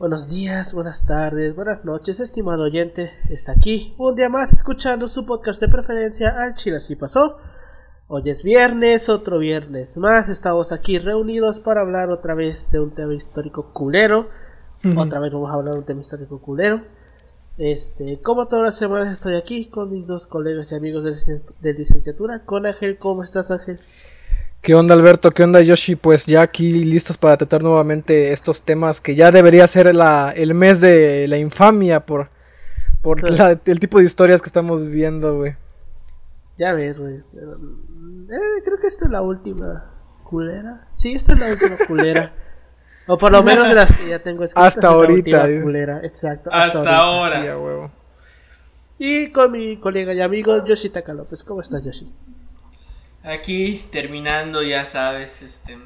Buenos días, buenas tardes, buenas noches, estimado oyente. Está aquí un día más escuchando su podcast de preferencia al Chile así pasó. Hoy es viernes, otro viernes más. Estamos aquí reunidos para hablar otra vez de un tema histórico culero. Otra vez vamos a hablar de un tema histórico culero. Este, como todas las semanas estoy aquí con mis dos colegas y amigos de, de licenciatura. Con Ángel, ¿cómo estás Ángel? ¿Qué onda Alberto? ¿Qué onda Yoshi? Pues ya aquí listos para tratar nuevamente estos temas que ya debería ser la, el mes de la infamia por, por Sí. la- el tipo de historias que estamos viendo, güey. Ya ves, güey. Eh, creo que esta es la última culera. Sí, esta es la última culera. O por lo menos de las que ya tengo escritas, Hasta es ahorita, eh. culera. Exacto. Hasta ahora. Sí, a huevo. Y con mi colega y amigo Yoshitaka López. ¿Cómo estás, Yoshi? Aquí terminando, ya sabes, este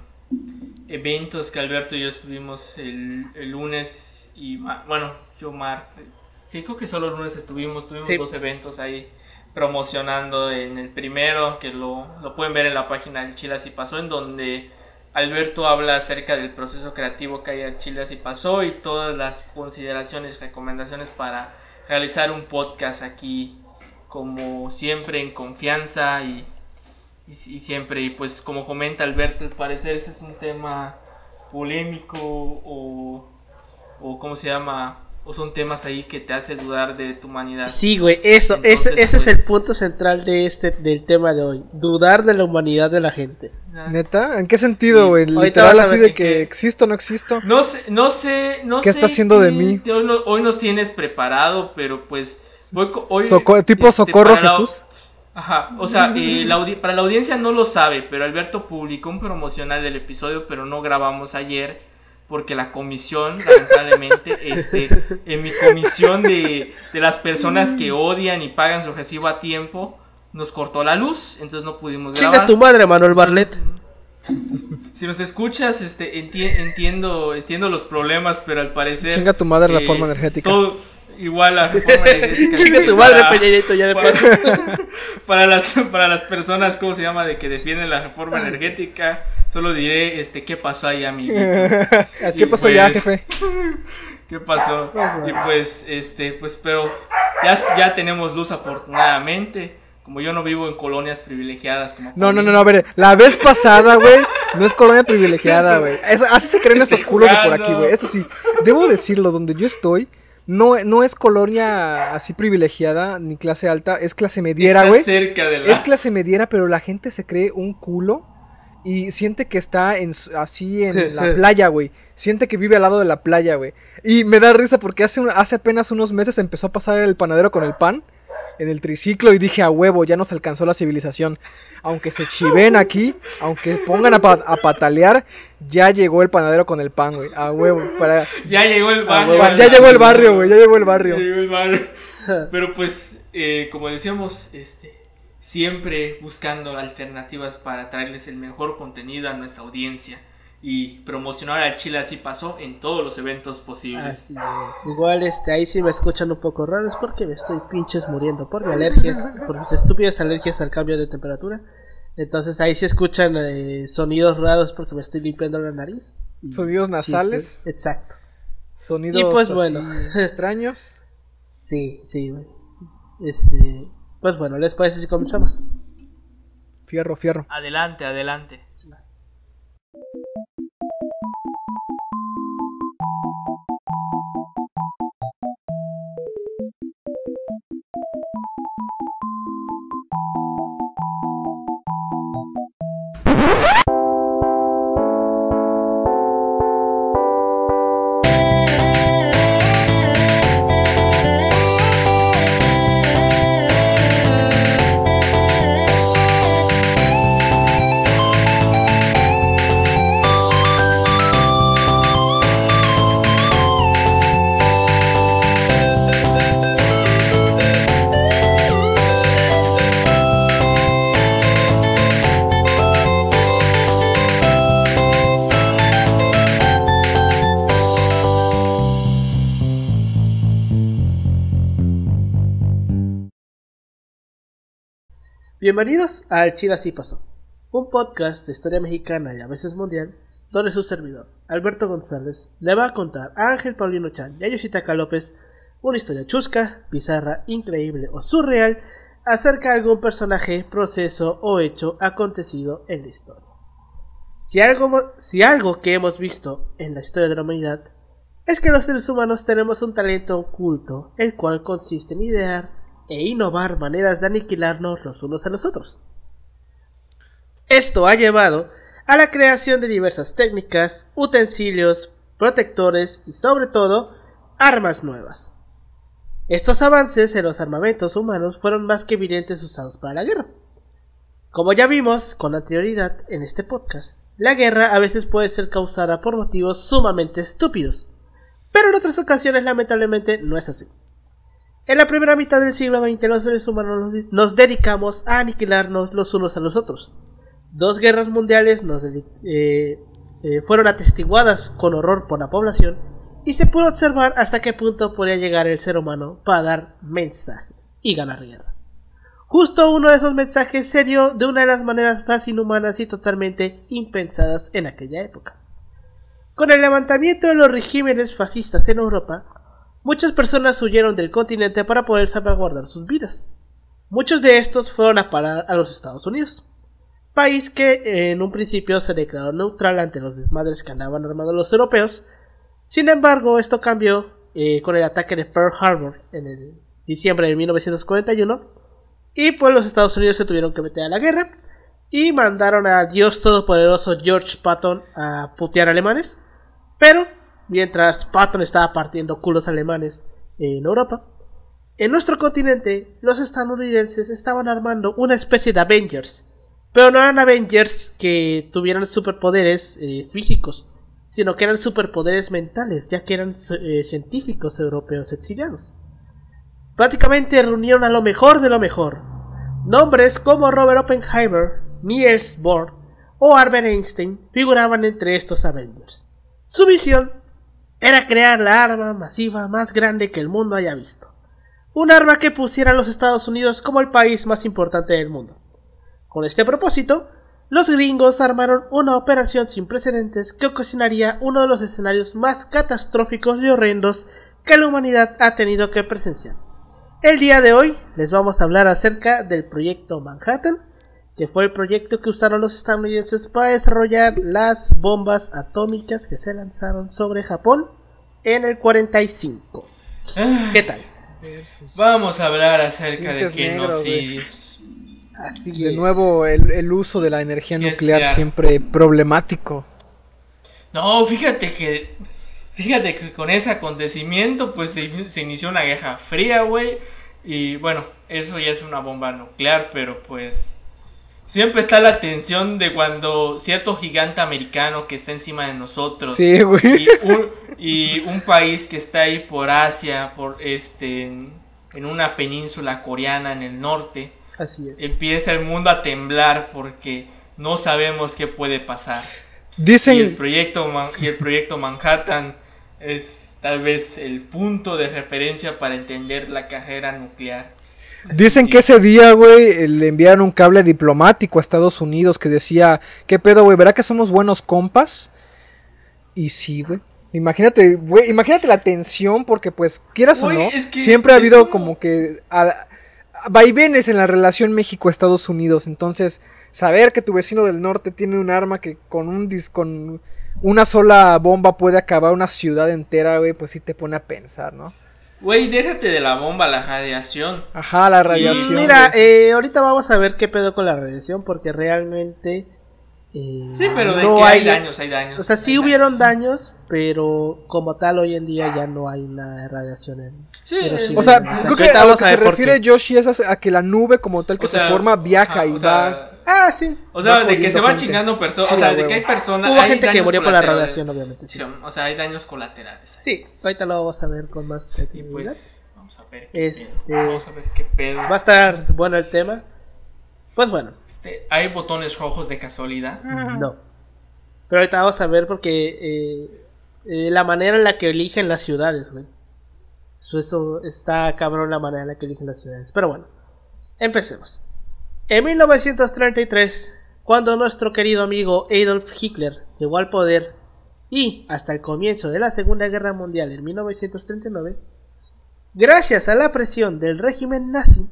eventos que Alberto y yo estuvimos el, el lunes y bueno, yo martes. Sí, creo que solo el lunes estuvimos, tuvimos Sí. dos eventos ahí promocionando en el primero, que lo, lo pueden ver en la página del Chile Así Pasó, en donde Alberto habla acerca del proceso creativo que hay en Chile Así Pasó y todas las consideraciones, recomendaciones para realizar un podcast aquí, como siempre en confianza y, y, y siempre, y pues como comenta Alberto, al parecer ese es un tema polémico o, o ¿cómo se llama? O son temas ahí que te hace dudar de tu humanidad. Sí, güey. Eso, Entonces, ese, ese es pues- el punto central de este del tema de hoy. Dudar de la humanidad de la gente. ¿Neta? ¿En qué sentido, Sí. güey? Literal así de que- que existo o no existo. No sé, no sé, no ¿Qué sé está haciendo de qué mí? te- Hoy, no- hoy nos tienes preparado, pero pues voy hoy, Soco- tipo este, Socorro la- Jesús. Ajá, o sea, eh, la para la audiencia no lo sabe, pero Alberto publicó un promocional del episodio, pero no grabamos ayer porque la comisión, lamentablemente, este, en mi comisión de, de las personas que odian y pagan su recibo a tiempo, nos cortó la luz, entonces no pudimos Chinga grabar. tu madre, Manuel Barlet. Si nos escuchas, este, enti- entiendo, entiendo los problemas, pero al parecer. Chinga tu madre eh, reforma energética. todo- igual la reforma energética. Chinga tu madre, para- Peñañito, ya de para, paso. para las, para las personas, ¿cómo se llama? De que defienden la reforma energética. Solo diré, este, ¿qué pasó ahí, amigo? ¿Qué pasó ya, pues, jefe? ¿Qué pasó? Y pues, este, pues, pero ya, ya tenemos luz afortunadamente. Como yo no vivo en colonias privilegiadas como No, no, no, no, a ver, la vez pasada, güey, no es colonia privilegiada, güey. Así se creen estos culos de por aquí, güey. Esto sí, debo decirlo, donde yo estoy, no, no es colonia así privilegiada ni clase alta, es clase mediera, güey. cerca de la... Es clase mediera, pero la gente se cree un culo y siente que está en, así en la playa, güey. Siente que vive al lado de la playa, güey. Y me da risa porque hace, un- hace apenas unos meses empezó a pasar el panadero con el pan en el triciclo y dije a huevo, ya nos alcanzó la civilización. Aunque se chiven aquí, aunque pongan a, pa- a patalear, ya llegó el panadero con el pan, güey. A huevo. Para, Ya llegó el barrio. pa- ya llegó el barrio, güey. Ya llegó el barrio. Ya llegó el barrio. Pero pues, eh, como decíamos, este, siempre buscando alternativas para traerles el mejor contenido a nuestra audiencia y promocionar al Chile así pasó en todos los eventos posibles. Así es. Igual este, ahí sí me escuchan un poco raro, es porque me estoy pinches muriendo por mis alergias, por mis estúpidas alergias al cambio de temperatura. Entonces ahí sí escuchan eh, sonidos raros porque me estoy limpiando la nariz. Y- Sonidos nasales. sí, exacto. Sonidos Y pues, así bueno. extraños. Sí, sí, güey. Este, pues bueno, ¿les parece si comenzamos? Fierro, fierro. Adelante, adelante. Bienvenidos a El Chile Así Pasó, un podcast de historia mexicana y a veces mundial, donde su servidor, Alberto González, le va a contar a Ángel Paulino Chan y a Yoshitaka López una historia chusca, bizarra, increíble o surreal acerca de algún personaje, proceso o hecho acontecido en la historia. Si algo, si algo que hemos visto en la historia de la humanidad es que los seres humanos tenemos un talento oculto, el cual consiste en idear e innovar maneras de aniquilarnos los unos a los otros. Esto ha llevado a la creación de diversas técnicas, utensilios, protectores y sobre todo armas nuevas. Estos avances en los armamentos humanos fueron más que evidentes usados para la guerra. Como ya vimos con anterioridad en este podcast, la guerra a veces puede ser causada por motivos sumamente estúpidos, pero en otras ocasiones lamentablemente no es así. En la primera mitad del siglo XX los seres humanos nos dedicamos a aniquilarnos los unos a los otros. Dos guerras mundiales eh, eh, fueron atestiguadas con horror por la población y se pudo observar hasta qué punto podía llegar el ser humano para dar mensajes y ganar guerras. Justo uno de esos mensajes se dio de una de las maneras más inhumanas y totalmente impensadas en aquella época. Con el levantamiento de los regímenes fascistas en Europa, muchas personas huyeron del continente para poder salvaguardar sus vidas. Muchos de estos fueron a parar a los Estados Unidos, país que en un principio se declaró neutral ante los desmadres que andaban armando los europeos, sin embargo, esto cambió eh, con el ataque de Pearl Harbor en el diciembre de 1941 y pues los Estados Unidos se tuvieron que meter a la guerra y mandaron a Dios Todopoderoso George Patton a putear alemanes. Pero mientras Patton estaba partiendo culos alemanes en Europa, en nuestro continente los estadounidenses estaban armando una especie de Avengers. Pero no eran Avengers que tuvieran superpoderes eh, físicos, sino que eran superpoderes mentales, ya que eran eh, científicos europeos exiliados. Prácticamente reunieron a lo mejor de lo mejor. Nombres como Robert Oppenheimer, Niels Bohr o Albert Einstein figuraban entre estos Avengers. Su visión era crear la arma masiva más grande que el mundo haya visto. Un arma que pusiera a los Estados Unidos como el país más importante del mundo. Con este propósito, los gringos armaron una operación sin precedentes que ocasionaría uno de los escenarios más catastróficos y horrendos que la humanidad ha tenido que presenciar. El día de hoy les vamos a hablar acerca del proyecto Manhattan, que fue el proyecto que usaron los estadounidenses para desarrollar las bombas atómicas que se lanzaron sobre Japón en el 45. Ah. ¿Qué tal? Vamos a hablar acerca de genocidios de nuevo, el, uso de la energía nuclear siempre problemático. No, fíjate que. Fíjate que con ese acontecimiento, pues se, inició una guerra fría, güey. Y bueno, eso ya es una bomba nuclear, pero pues. Siempre está la tensión de cuando cierto gigante americano que está encima de nosotros. Sí, güey. Y un, país que está ahí por Asia, por este. en una península coreana en el norte Así es. Empieza el mundo a temblar porque no sabemos qué puede pasar. Dicen... Y el proyecto, y el proyecto Manhattan es tal vez el punto de referencia para entender la carrera nuclear. Dicen que ese día, güey, le enviaron un cable diplomático a Estados Unidos que decía, ¿qué pedo, güey? ¿Verá que somos buenos compas? Y sí, güey. Imagínate, güey, imagínate la tensión porque pues, quieras o no, siempre ha habido como, que vaivenes en la relación México-Estados Unidos. Entonces, saber que tu vecino del norte tiene un arma que con un con una sola bomba puede acabar una ciudad entera, güey, pues sí te pone a pensar, ¿no? Güey, déjate de la bomba, la radiación. Ajá, la radiación. mira, eh, ahorita vamos a ver qué pedo con la radiación, porque realmente. Eh, sí, pero de no que hay, daños, hay daños. O sea, sí hubieron daños, pero como tal hoy en día ya no hay una radiación en sí o sea creo que a lo que se refiere Yoshi es a, que la nube como tal que se forma viaja y va ah sí. o sea de que se van chingando personas o sea de que hay personas hubo gente que murió por la radiación obviamente sí. o sea hay daños colaterales sí ahorita lo vamos a ver con más pues, vamos a ver qué este, pedo. vamos a ver qué pedo. va a estar bueno el tema. Pues bueno. Este hay botones rojos de casualidad no. Pero ahorita vamos a ver porque eh, eh, la manera en la que eligen las ciudades. Eso, está cabrón la manera en la que eligen las ciudades. Pero bueno, empecemos. En 1933, cuando nuestro querido amigo Adolf Hitler llegó al poder y hasta el comienzo de la Segunda Guerra Mundial en 1939, gracias a la presión del régimen nazi,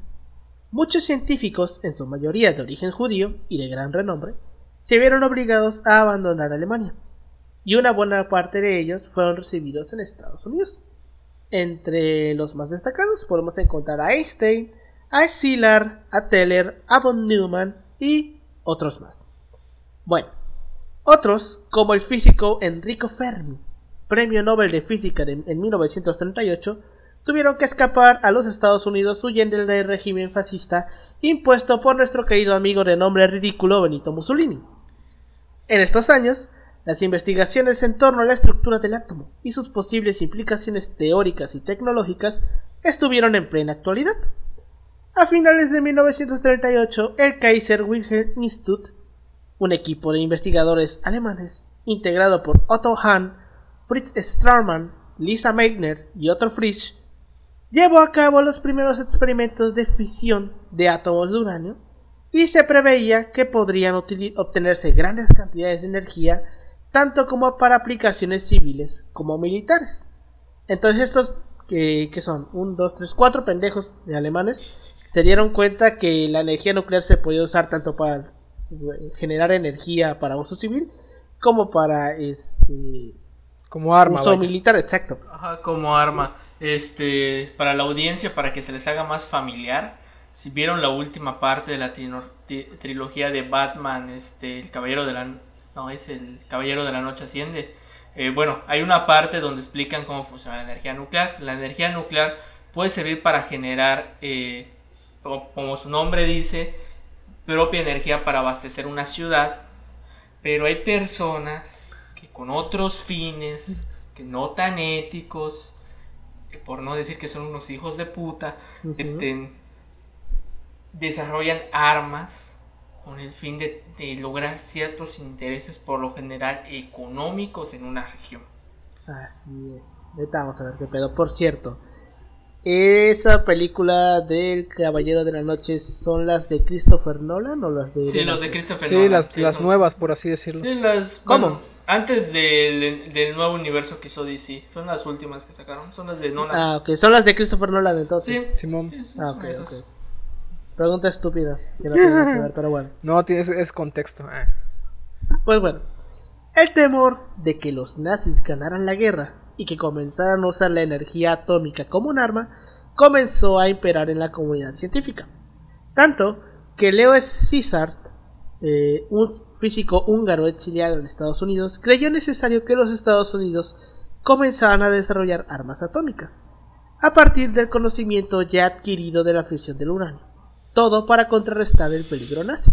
muchos científicos, en su mayoría de origen judío y de gran renombre, se vieron obligados a abandonar Alemania, y una buena parte de ellos fueron recibidos en Estados Unidos. Entre los más destacados podemos encontrar a Einstein, a Szilard, a Teller, a von Neumann y otros más. Bueno, otros, como el físico Enrico Fermi, premio Nobel de Física en 1938, tuvieron que escapar a los Estados Unidos huyendo del régimen fascista impuesto por nuestro querido amigo de nombre ridículo Benito Mussolini. En estos años, las investigaciones en torno a la estructura del átomo y sus posibles implicaciones teóricas y tecnológicas estuvieron en plena actualidad. A finales de 1938, el Kaiser Wilhelm Institut un equipo de investigadores alemanes integrado por Otto Hahn, Fritz Straumann, Lisa Meitner y Otto Frisch llevó a cabo los primeros experimentos de fisión de átomos de uranio y se preveía que podrían obtenerse grandes cantidades de energía tanto como para aplicaciones civiles como militares. Entonces estos que, son un, dos, tres, cuatro pendejos de alemanes se dieron cuenta que la energía nuclear se podía usar tanto para generar energía para uso civil como para este como arma uso militar exacto. Ajá, como arma. Este para la audiencia para que se les haga más familiar si vieron la última parte de la trilogía de Batman este el caballero de la no es el caballero de la noche asciende. Eh, bueno hay una parte donde explican cómo funciona la energía nuclear. La energía nuclear puede servir para generar eh, como su nombre dice propia energía para abastecer una ciudad, pero hay personas que con otros fines, que no tan éticos, por no decir que son unos hijos de puta, estén, desarrollan armas con el fin de, de, lograr ciertos intereses, por lo general económicos, en una región. Así es. Ahorita vamos a ver qué pedo. Por cierto, esa película del Caballero de la Noche son las de Christopher Nolan o las de. Sí, las de Christopher sí, Las, las nuevas, por así decirlo. Sí, las. ¿Cómo? antes del, del, nuevo universo que hizo DC. Son las últimas que sacaron. Son las de Nolan. Ah, ok. Son las de Christopher Nolan entonces. Sí, Simón. ah, ok, Pregunta estúpida. Que no tiene que ver, pero bueno. No, es, es contexto. Ah. Pues bueno. El temor de que los nazis ganaran la guerra y que comenzaran a usar la energía atómica como un arma, comenzó a imperar en la comunidad científica. Tanto que Leo Szilard, eh, un físico húngaro exiliado en Estados Unidos, creyó necesario que los Estados Unidos comenzaran a desarrollar armas atómicas, a partir del conocimiento ya adquirido de la fisión del uranio, todo para contrarrestar el peligro nazi.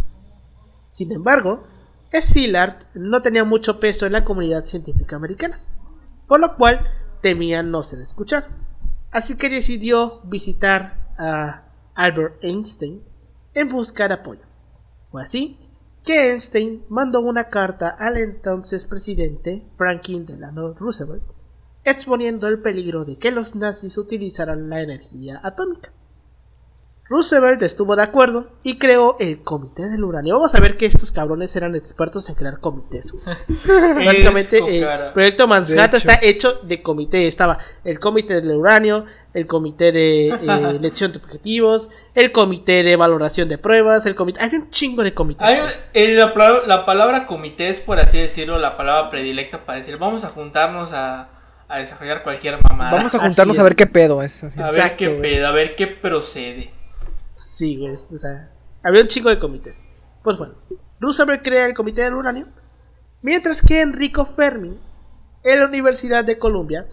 Sin embargo, Szilard no tenía mucho peso en la comunidad científica americana por lo cual temía no ser escuchado. Así que decidió visitar a Albert Einstein en busca de apoyo. Fue así que Einstein mandó una carta al entonces presidente Franklin Delano Roosevelt exponiendo el peligro de que los nazis utilizaran la energía atómica. Roosevelt estuvo de acuerdo y creó el Comité del Uranio. Vamos a ver que estos cabrones eran expertos en crear comités. Básicamente, el proyecto Manhattan está hecho de comité. Estaba el Comité del Uranio, el Comité de eh, Elección de Objetivos, el Comité de Valoración de Pruebas, el Comité. Hay un chingo de comités. la, la, palabra comité es, por así decirlo, la palabra predilecta para decir vamos a juntarnos a, desarrollar cualquier mamada. Vamos a juntarnos a ver qué pedo es. A ver qué pedo, a ver qué procede. Sí, sea, había un chico de comités. Pues bueno, Roosevelt crea el Comité del Uranio, mientras que Enrico Fermi, en la Universidad de Columbia,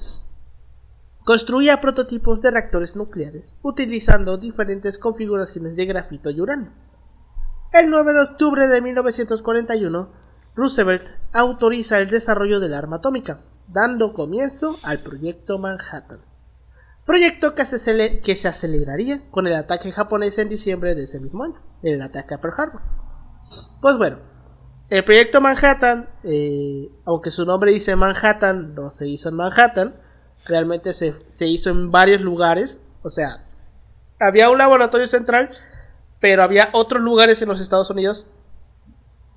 construía prototipos de reactores nucleares utilizando diferentes configuraciones de grafito y uranio. El 9 de octubre de 1941, Roosevelt autoriza el desarrollo del arma atómica, dando comienzo al proyecto Manhattan proyecto que se, aceleraría con el ataque japonés en diciembre de ese mismo año, el ataque a Pearl Harbor. Pues bueno, el proyecto Manhattan, eh, aunque su nombre dice Manhattan, no se hizo en Manhattan, realmente se, se hizo en varios lugares, o sea, había un laboratorio central, pero había otros lugares en los Estados Unidos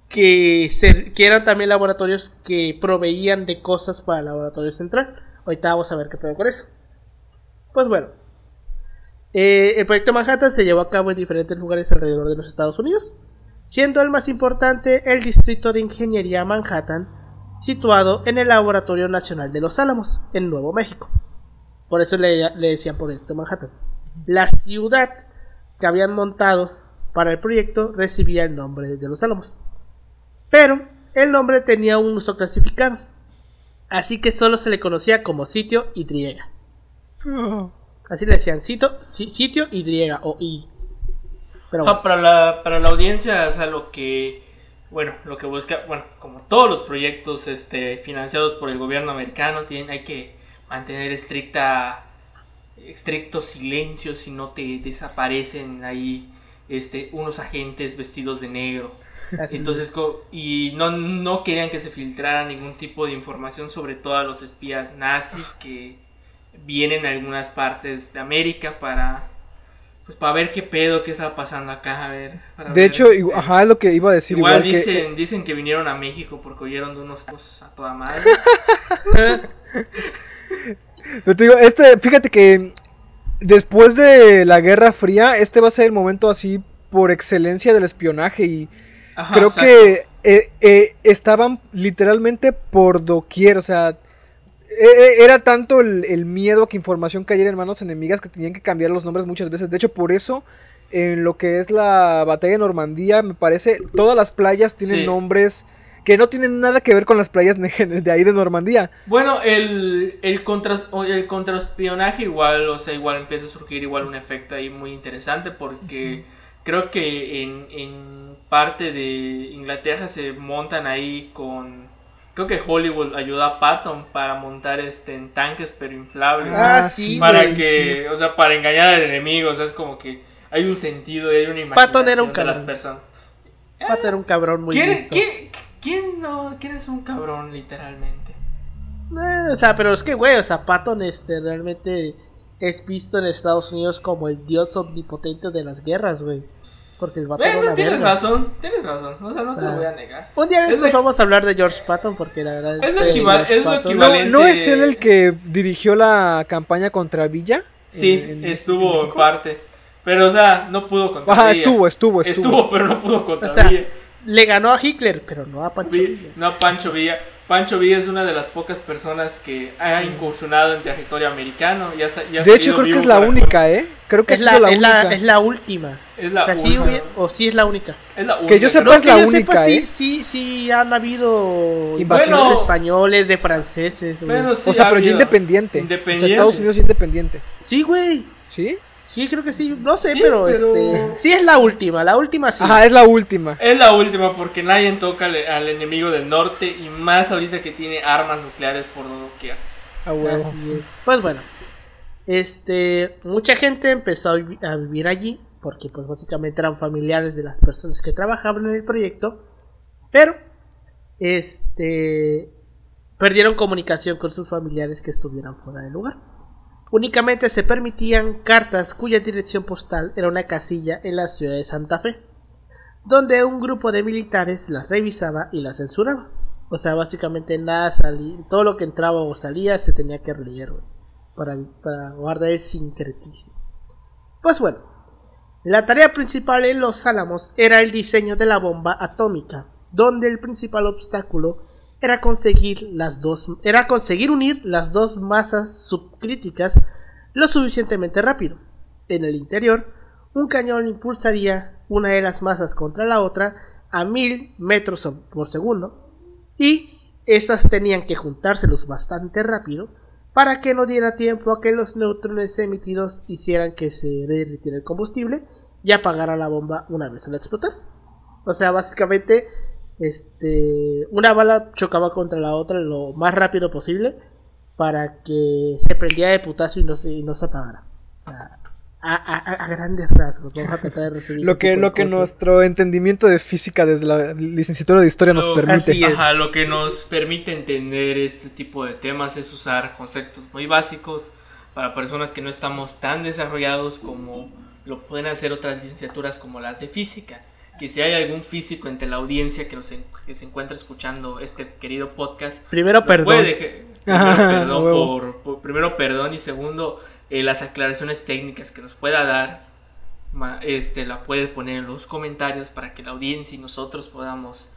que eran también laboratorios que proveían de cosas para el laboratorio central. Ahorita vamos a ver qué pedo con eso. Pues bueno, eh, el proyecto Manhattan se llevó a cabo en diferentes lugares alrededor de los Estados Unidos, siendo el más importante el Distrito de Ingeniería Manhattan, situado en el Laboratorio Nacional de Los Álamos, en Nuevo México. Por eso le, decían Proyecto Manhattan. La ciudad que habían montado para el proyecto recibía el nombre de Los Álamos. Pero el nombre tenía un uso clasificado, así que solo se le conocía como sitio y triega. Así le decían sitio, si- sitio y o. Pero bueno, para, la, para la audiencia, o sea, lo que, bueno, lo que busca, bueno, como todos los proyectos este, financiados por el gobierno americano, tienen, hay que mantener estricta, estricto silencio si no te desaparecen ahí este, unos agentes vestidos de negro. así. Entonces, y no, no querían que se filtrara ningún tipo de información sobre todos los espías nazis que vienen a algunas partes de América para pues para ver qué pedo qué estaba pasando acá, a ver. para De ver, hecho, este, ajá, es lo que iba a decir. igual, Igual, que, dicen, dicen que vinieron a México porque oyeron de unos a toda madre. Pero te digo, este, fíjate que después de la Guerra Fría, este va a ser el momento así por excelencia del espionaje y Ajá, creo exacto. que eh, eh, estaban literalmente por doquier, o sea, eh, eh, era tanto el, el miedo a que información cayera en manos enemigas que tenían que cambiar los nombres muchas veces. De hecho, por eso, en lo que es la batalla de Normandía, me parece, todas las playas tienen Sí. nombres que no tienen nada que ver con las playas de ahí de Normandía. Bueno, el, el, contras- el contraespionaje igual, o sea, igual empieza a surgir igual un efecto ahí muy interesante porque creo que en, en parte de Inglaterra se montan ahí con... Creo que Hollywood ayuda a Patton para montar este en tanques pero inflables. Ah, Ah, sí, sí, para güey, que, o sea, para engañar al enemigo, o sea, es como que hay un sentido y hay una imaginación Patton era un de las cabrón. personas. Pato era un cabrón muy ¿Quién, listo. quién, quién no, quién es un cabrón literalmente? Eh, o sea, pero es que, güey, o sea, Patton este, realmente es visto en Estados Unidos como el dios omnipotente de las guerras, güey. Porque el vato Bueno, una tienes verga. razón, tienes razón, o sea, no te O sea, lo voy a negar. Un día de Es estos lo- vamos a hablar de George Patton porque la verdad Es lo que equival- es lo Patton- ¿No, equivalente- ¿No es él el que dirigió la campaña contra Villa? Sí, En- en- estuvo en en México? parte. Pero, o sea, no pudo contra Ajá, Villa. estuvo, estuvo, estuvo. Estuvo, pero no pudo contra O sea, Villa. Le ganó a Hitler, pero no a Pancho Vi- Villa. No a Pancho Villa. Pancho Villa es una de las pocas personas que ha incursionado en territorio americano. y ha sa- y ha De hecho, creo que es la única, ¿eh? Creo que Es la, sido la es, la, única. es la última. Es la o sea, sí única. hubiera- o sí es la única. Es la Que yo sepa, creo. es la yo única, sepa, ¿eh? sí, sí, sí han habido Invasiones. Bueno. de españoles, de franceses, güey. Bueno, sí o sea, ha pero independiente. Independiente. O sea, Estados Unidos independiente. Sí, güey. ¿Sí? Sí, creo que sí. No sé, Sí, pero, pero- este. Sí es la última. La última sí. Ajá, es la última. Es la última porque nadie toca al, al enemigo del norte y más ahorita que tiene armas nucleares por doquier. A huevo. Así es. Pues bueno. Este. Mucha gente empezó a, vi- a vivir allí. Porque, pues, básicamente eran familiares de las personas que trabajaban en el proyecto. Pero. Este. Perdieron comunicación con sus familiares que estuvieran fuera del lugar. Únicamente se permitían cartas cuya dirección postal era una casilla en la ciudad de Santa Fe, donde un grupo de militares las revisaba y las censuraba. O sea, básicamente nada salía, todo lo que entraba o salía se tenía que releer, vi- para guardar el sincretismo. Pues bueno, la tarea principal en los Álamos era el diseño de la bomba atómica, donde el principal obstáculo era conseguir las dos era conseguir unir las dos masas subcríticas lo suficientemente rápido. En el interior, un cañón impulsaría una de las masas contra la otra a mil metros por segundo y estas tenían que juntárselos bastante rápido para que no diera tiempo a que los neutrones emitidos hicieran que se derritiera el combustible y apagara la bomba una vez al explotar. O sea, básicamente, este, una bala chocaba contra la otra lo más rápido posible para que se prendiera de putazo y no se, y no se apagara. O sea, a, a- a grandes rasgos. Vamos a tratar de resumir Lo que, lo que cosas. nuestro entendimiento de física desde la licenciatura de historia nos Lo- permite. así es. Ajá, lo que nos permite entender este tipo de temas es usar conceptos muy básicos para personas que no estamos tan desarrollados como lo pueden hacer otras licenciaturas como las de física. Que si hay algún físico entre la audiencia que, nos en- que se encuentra escuchando este querido podcast, Primero, perdón. puede primero, perdón por, por- primero perdón y segundo eh, las aclaraciones técnicas que nos pueda dar ma- este la puede poner en los comentarios para que la audiencia y nosotros podamos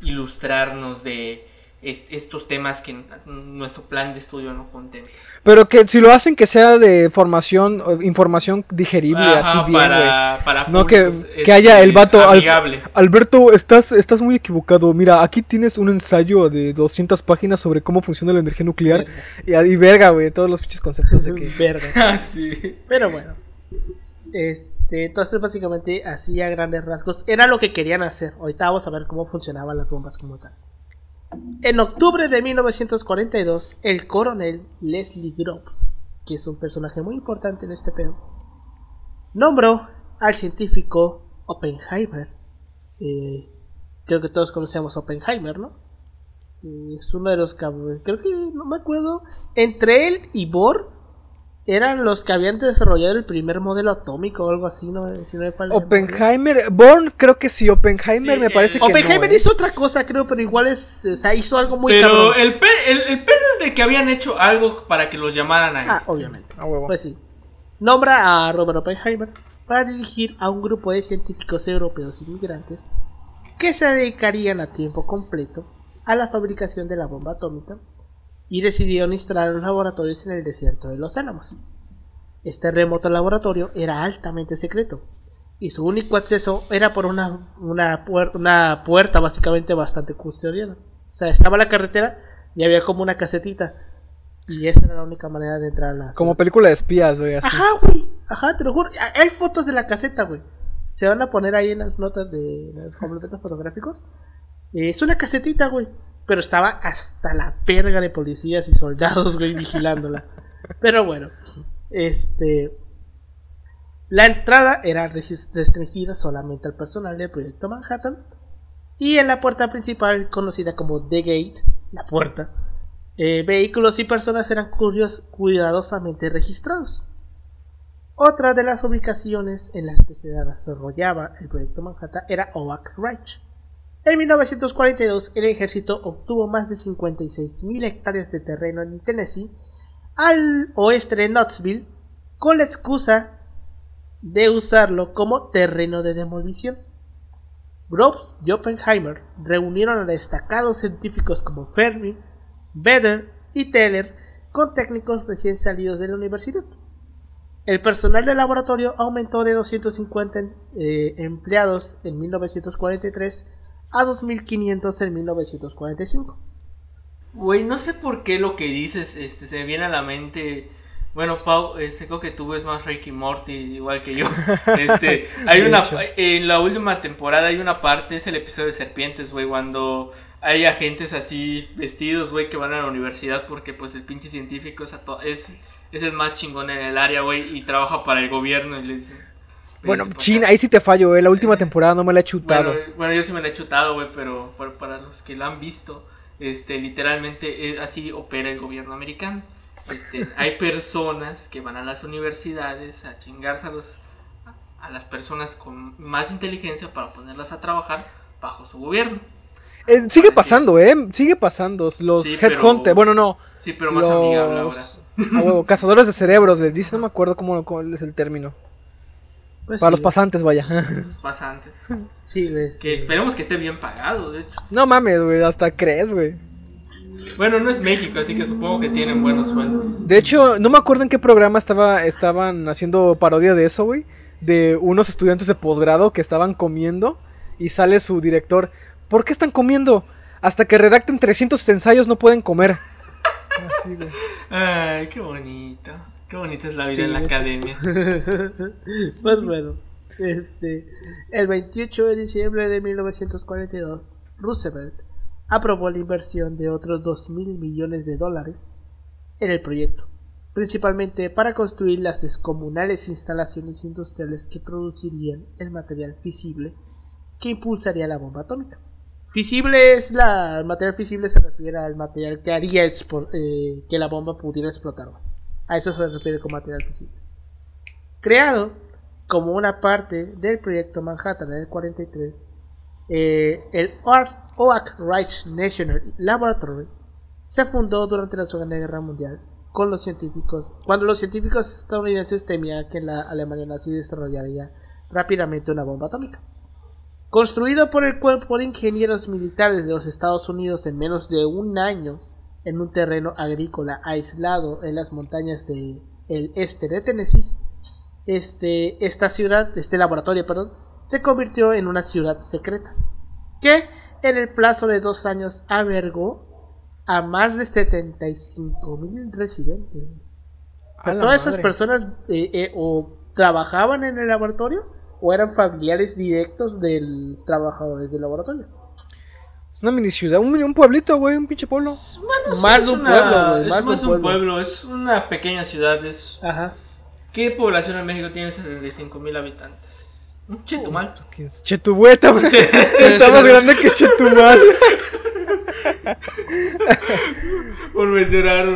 ilustrarnos de est- estos temas que nuestro plan de estudio no contempla. Pero que si lo hacen que sea de formación, o información digerible, Ajá, así bien, güey. para, para No que, que haya este, el vato al-. Alberto, estás, estás muy equivocado. Mira, aquí tienes un ensayo de 200 páginas sobre cómo funciona la energía nuclear. Y, y verga, güey, todos los pinches conceptos de que... Verga. Ah, sí. Pero bueno. Este, entonces básicamente así a grandes rasgos era lo que querían hacer. Ahorita vamos a ver cómo funcionaban las bombas como tal. En octubre de 1942, el coronel Leslie Groves, que es un personaje muy importante en este pedo, nombró al científico Oppenheimer. eh, creo que todos conocemos Oppenheimer, ¿no? Es uno de los cabrones. Creo que no me acuerdo. Entre él y Bohr eran los que habían desarrollado el primer modelo atómico o algo así, ¿no? Si no. Oppenheimer, Born creo que sí, Oppenheimer Sí, me parece el- que no, Oppenheimer ¿eh? hizo otra cosa, creo, pero igual es, o sea, hizo algo muy Pero cabrón. el, pe- el, el pedo es de que habían hecho algo para que los llamaran a él. Ah, obviamente. A huevo. Pues sí. Nombra a Robert Oppenheimer para dirigir a un grupo de científicos europeos inmigrantes que se dedicarían a tiempo completo a la fabricación de la bomba atómica y decidieron instalar los laboratorios en el desierto de los Álamos. Este remoto laboratorio era altamente secreto y su único acceso era por una, una, puer- una puerta básicamente bastante custodiada. O sea, estaba la carretera y había como una casetita y esa era la única manera de entrar a la Como película de espías, güey, así. Ajá, güey. Ajá, te lo juro. Hay fotos de la caseta, güey. Se van a poner ahí en las notas de los complementos fotográficos. Es una casetita, güey. Pero estaba hasta la perga de policías y soldados, güey, vigilándola. Pero bueno, este. La entrada era restringida solamente al personal del proyecto Manhattan. Y en la puerta principal, conocida como The Gate, la puerta, eh, vehículos y personas eran curios- cuidadosamente registrados. Otra de las ubicaciones en las que se desarrollaba el proyecto Manhattan era Oak Ridge. En 1942 el ejército obtuvo más de 56.000 hectáreas de terreno en Tennessee, al oeste de Knoxville, con la excusa de usarlo como terreno de demolición. Groves y Oppenheimer reunieron a destacados científicos como Fermi, Vedder y Teller con técnicos recién salidos de la universidad. El personal del laboratorio aumentó de 250 eh, empleados en 1943 a 2.500 en 1945. Güey, no sé por qué lo que dices este, se viene a la mente. Bueno, Pau, este, creo que tú ves más Ricky Morty igual que yo. Este, hay una en la última temporada hay una parte, es el episodio de serpientes, güey, cuando hay agentes así vestidos, güey, que van a la universidad porque pues el pinche científico es, es, es el más chingón en el área, güey, y trabaja para el gobierno y le dicen... Bueno, "Vente pa' chin, acá". ahí sí te fallo, eh. La última temporada no me la he chutado. Bueno, bueno, yo sí me la he chutado, güey, pero, para los que la han visto, este, literalmente eh, así opera el gobierno americano. Este, hay personas que van a las universidades a chingarse a, los, a las personas con más inteligencia para ponerlas a trabajar bajo su gobierno. Eh, sigue pasando, eh. Sigue pasando. Los Sí, pero- Headhunter, bueno, no. Sí, pero más amigable ahora. Los a huevo, cazadores de cerebros, les dice, no me acuerdo cómo, cuál es el término. Pues Para sí, los pasantes, vaya. Los pasantes. sí, Que esperemos que esté bien pagado, de hecho. no mames, güey, hasta crees, güey. Bueno, no es México, así que supongo que tienen buenos sueldos. De hecho, no me acuerdo en qué programa estaba, estaban haciendo parodia de eso, güey. De unos estudiantes de posgrado que estaban comiendo y sale su director. ¿Por qué están comiendo? Hasta que redacten 300 ensayos no pueden comer. Así, güey. Ay, qué bonito. Qué bonita es la vida Sí, en la academia. pues bueno, este, el 28 de diciembre de 1942, Roosevelt aprobó la inversión de otros 2 mil millones de dólares en el proyecto, principalmente para construir las descomunales instalaciones industriales que producirían el material fisible que impulsaría la bomba atómica. Fisible es la, el material fisible se refiere al material que haría eh, que la bomba pudiera explotar. A eso se refiere con material fisible. Creado como una parte del proyecto Manhattan en el 43, eh, el Oak Ridge National Laboratory se fundó durante la Segunda Guerra Mundial con los científicos, cuando los científicos estadounidenses temían que la Alemania nazi desarrollaría rápidamente una bomba atómica. Construido por el cuerpo de ingenieros militares de los Estados Unidos en menos de un año en un terreno agrícola aislado en las montañas del este de Tennessee, este, esta ciudad, este laboratorio, perdón, se convirtió en una ciudad secreta, que en el plazo de dos años albergó a más de 75 mil residentes. O sea, todas esas personas eh, eh, o trabajaban en el laboratorio o eran familiares directos del trabajadores del laboratorio. Es una mini ciudad, un, pueblito, güey, un pinche pueblo. más de un pueblo, güey. Es más, un pueblo. es una pequeña ciudad. Es... Ajá. ¿Qué población en México tiene 75 mil habitantes? Un Chetumal. Pues que es Chetubueta, güey. Está más grande que Chetumal. Por mencionar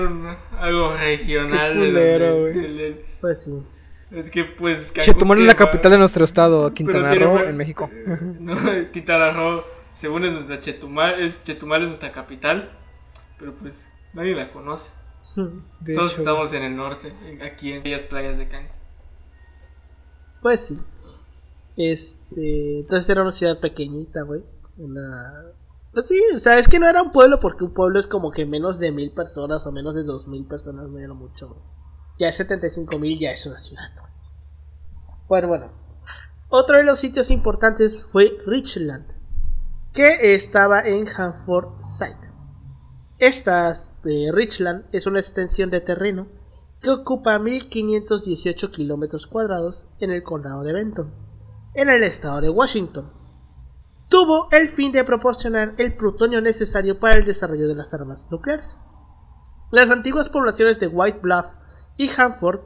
algo regional. Pues sí. Es que pues... Chetumal es la capital de nuestro estado, Quintana Roo, en México. No, Quintana Roo, según es nuestra Chetumal, es Chetumal es nuestra capital, pero pues nadie la conoce. Todos estamos en el norte, aquí en aquellas playas de Cancún. Pues sí. Este, entonces era una ciudad pequeñita, güey. Una pues sí, o sea, es que no era un pueblo porque un pueblo es como que menos de mil personas o menos de dos mil personas, me era mucho. Ya 75 mil ya es una ciudad. Bueno, bueno. Otro de los sitios importantes fue Richland, que estaba en Hanford Site. Esta eh, Richland es una extensión de terreno que ocupa 1518 kilómetros cuadrados en el condado de Benton, en el estado de Washington tuvo el fin de proporcionar el plutonio necesario para el desarrollo de las armas nucleares. Las antiguas poblaciones de White Bluff y Hanford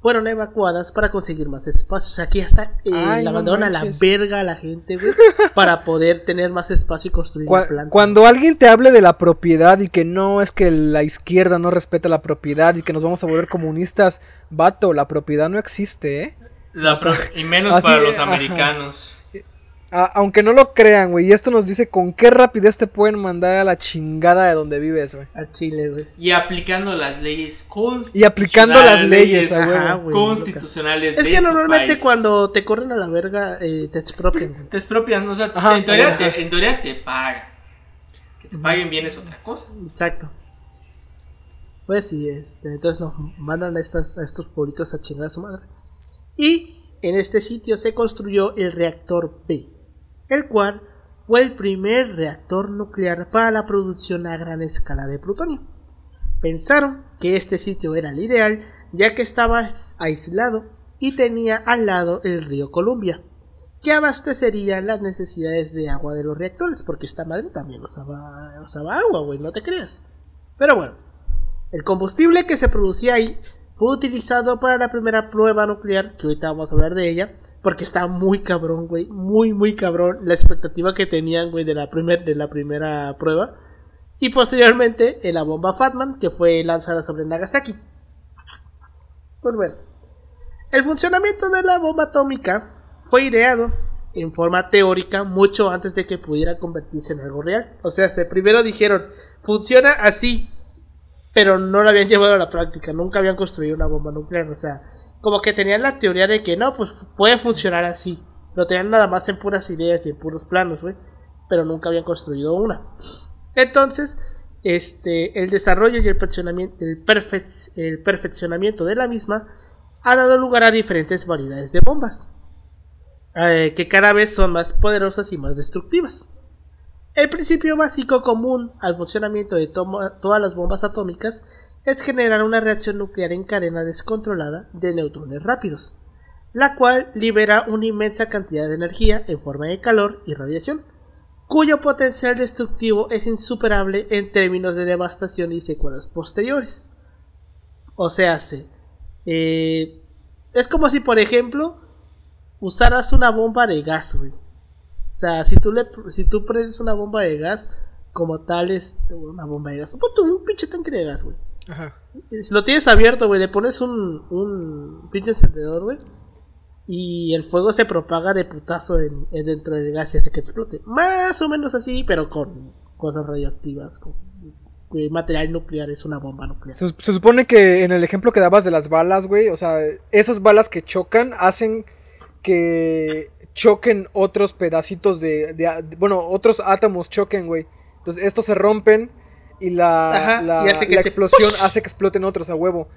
fueron evacuadas para conseguir más espacio. Aquí hasta eh, la mandaron a la verga a la gente, güey, para poder tener más espacio y construir planta. Cuando alguien te hable de la propiedad y que no es que la izquierda no respeta la propiedad y que nos vamos a volver comunistas, vato, la propiedad no existe, ¿eh? y menos para los americanos aunque no lo crean, güey. Y esto nos dice con qué rapidez te pueden mandar a la chingada de donde vives, güey. A Chile, güey. Y aplicando las leyes constitucionales. Y aplicando las leyes, constitucionales. Es que normalmente cuando te corren a la verga, eh, te expropian. te expropian, o sea, en, teoría te, en, teoría te, pagan. Que te paguen bien es otra cosa. Exacto. Pues sí, este, entonces nos mandan a, estas, a estos pueblitos a chingar a su madre. Y en este sitio se construyó el reactor B el cual fue el primer reactor nuclear para la producción a gran escala de plutonio. Pensaron que este sitio era el ideal ya que estaba aislado y tenía al lado el río Columbia, que abastecería las necesidades de agua de los reactores, porque esta madre también usaba, usaba agua, güey, no te creas. Pero bueno, el combustible que se producía ahí fue utilizado para la primera prueba nuclear, que ahorita vamos a hablar de ella, porque está muy cabrón, güey. Muy, muy cabrón la expectativa que tenían, güey, de la, primer, de la primera prueba. Y posteriormente en la bomba Fatman, que fue lanzada sobre Nagasaki. Pues bueno. El funcionamiento de la bomba atómica fue ideado en forma teórica mucho antes de que pudiera convertirse en algo real. O sea, primero dijeron, funciona así, pero no lo habían llevado a la práctica, nunca habían construido una bomba nuclear. O sea, como que tenían la teoría de que no, pues puede funcionar así. Lo tenían nada más en puras ideas y en puros planos, güey. Pero nunca habían construido una. Entonces, este, el desarrollo y el perfeccionamiento, el, el perfeccionamiento de la misma ha dado lugar a diferentes variedades de bombas. Eh, que cada vez son más poderosas y más destructivas. El principio básico común al funcionamiento de todas las bombas atómicas es generar una reacción nuclear en cadena descontrolada de neutrones rápidos, la cual libera una inmensa cantidad de energía en forma de calor y radiación, cuyo potencial destructivo es insuperable en términos de devastación y secuelas posteriores. O sea, eh, es como si, por ejemplo, usaras una bomba de gas, güey. O sea, si tú, le, si tú prendes una bomba de gas, como tal, es una bomba de gas. Un pinche tanque de gas, güey. Si lo tienes abierto, güey, le pones un, un pinche encendedor, güey. y el fuego se propaga de putazo en, en dentro del gas y hace que explote. Más o menos así, pero con cosas radioactivas, con eh, material nuclear, es una bomba nuclear. Se, se supone que en el ejemplo que dabas de las balas, güey, o sea, esas balas que chocan hacen que choquen otros pedacitos de, de- de- bueno, otros átomos choquen, güey. Entonces estos se rompen y la, Ajá, la, y hace que la se- explosión hace que exploten otros a huevo.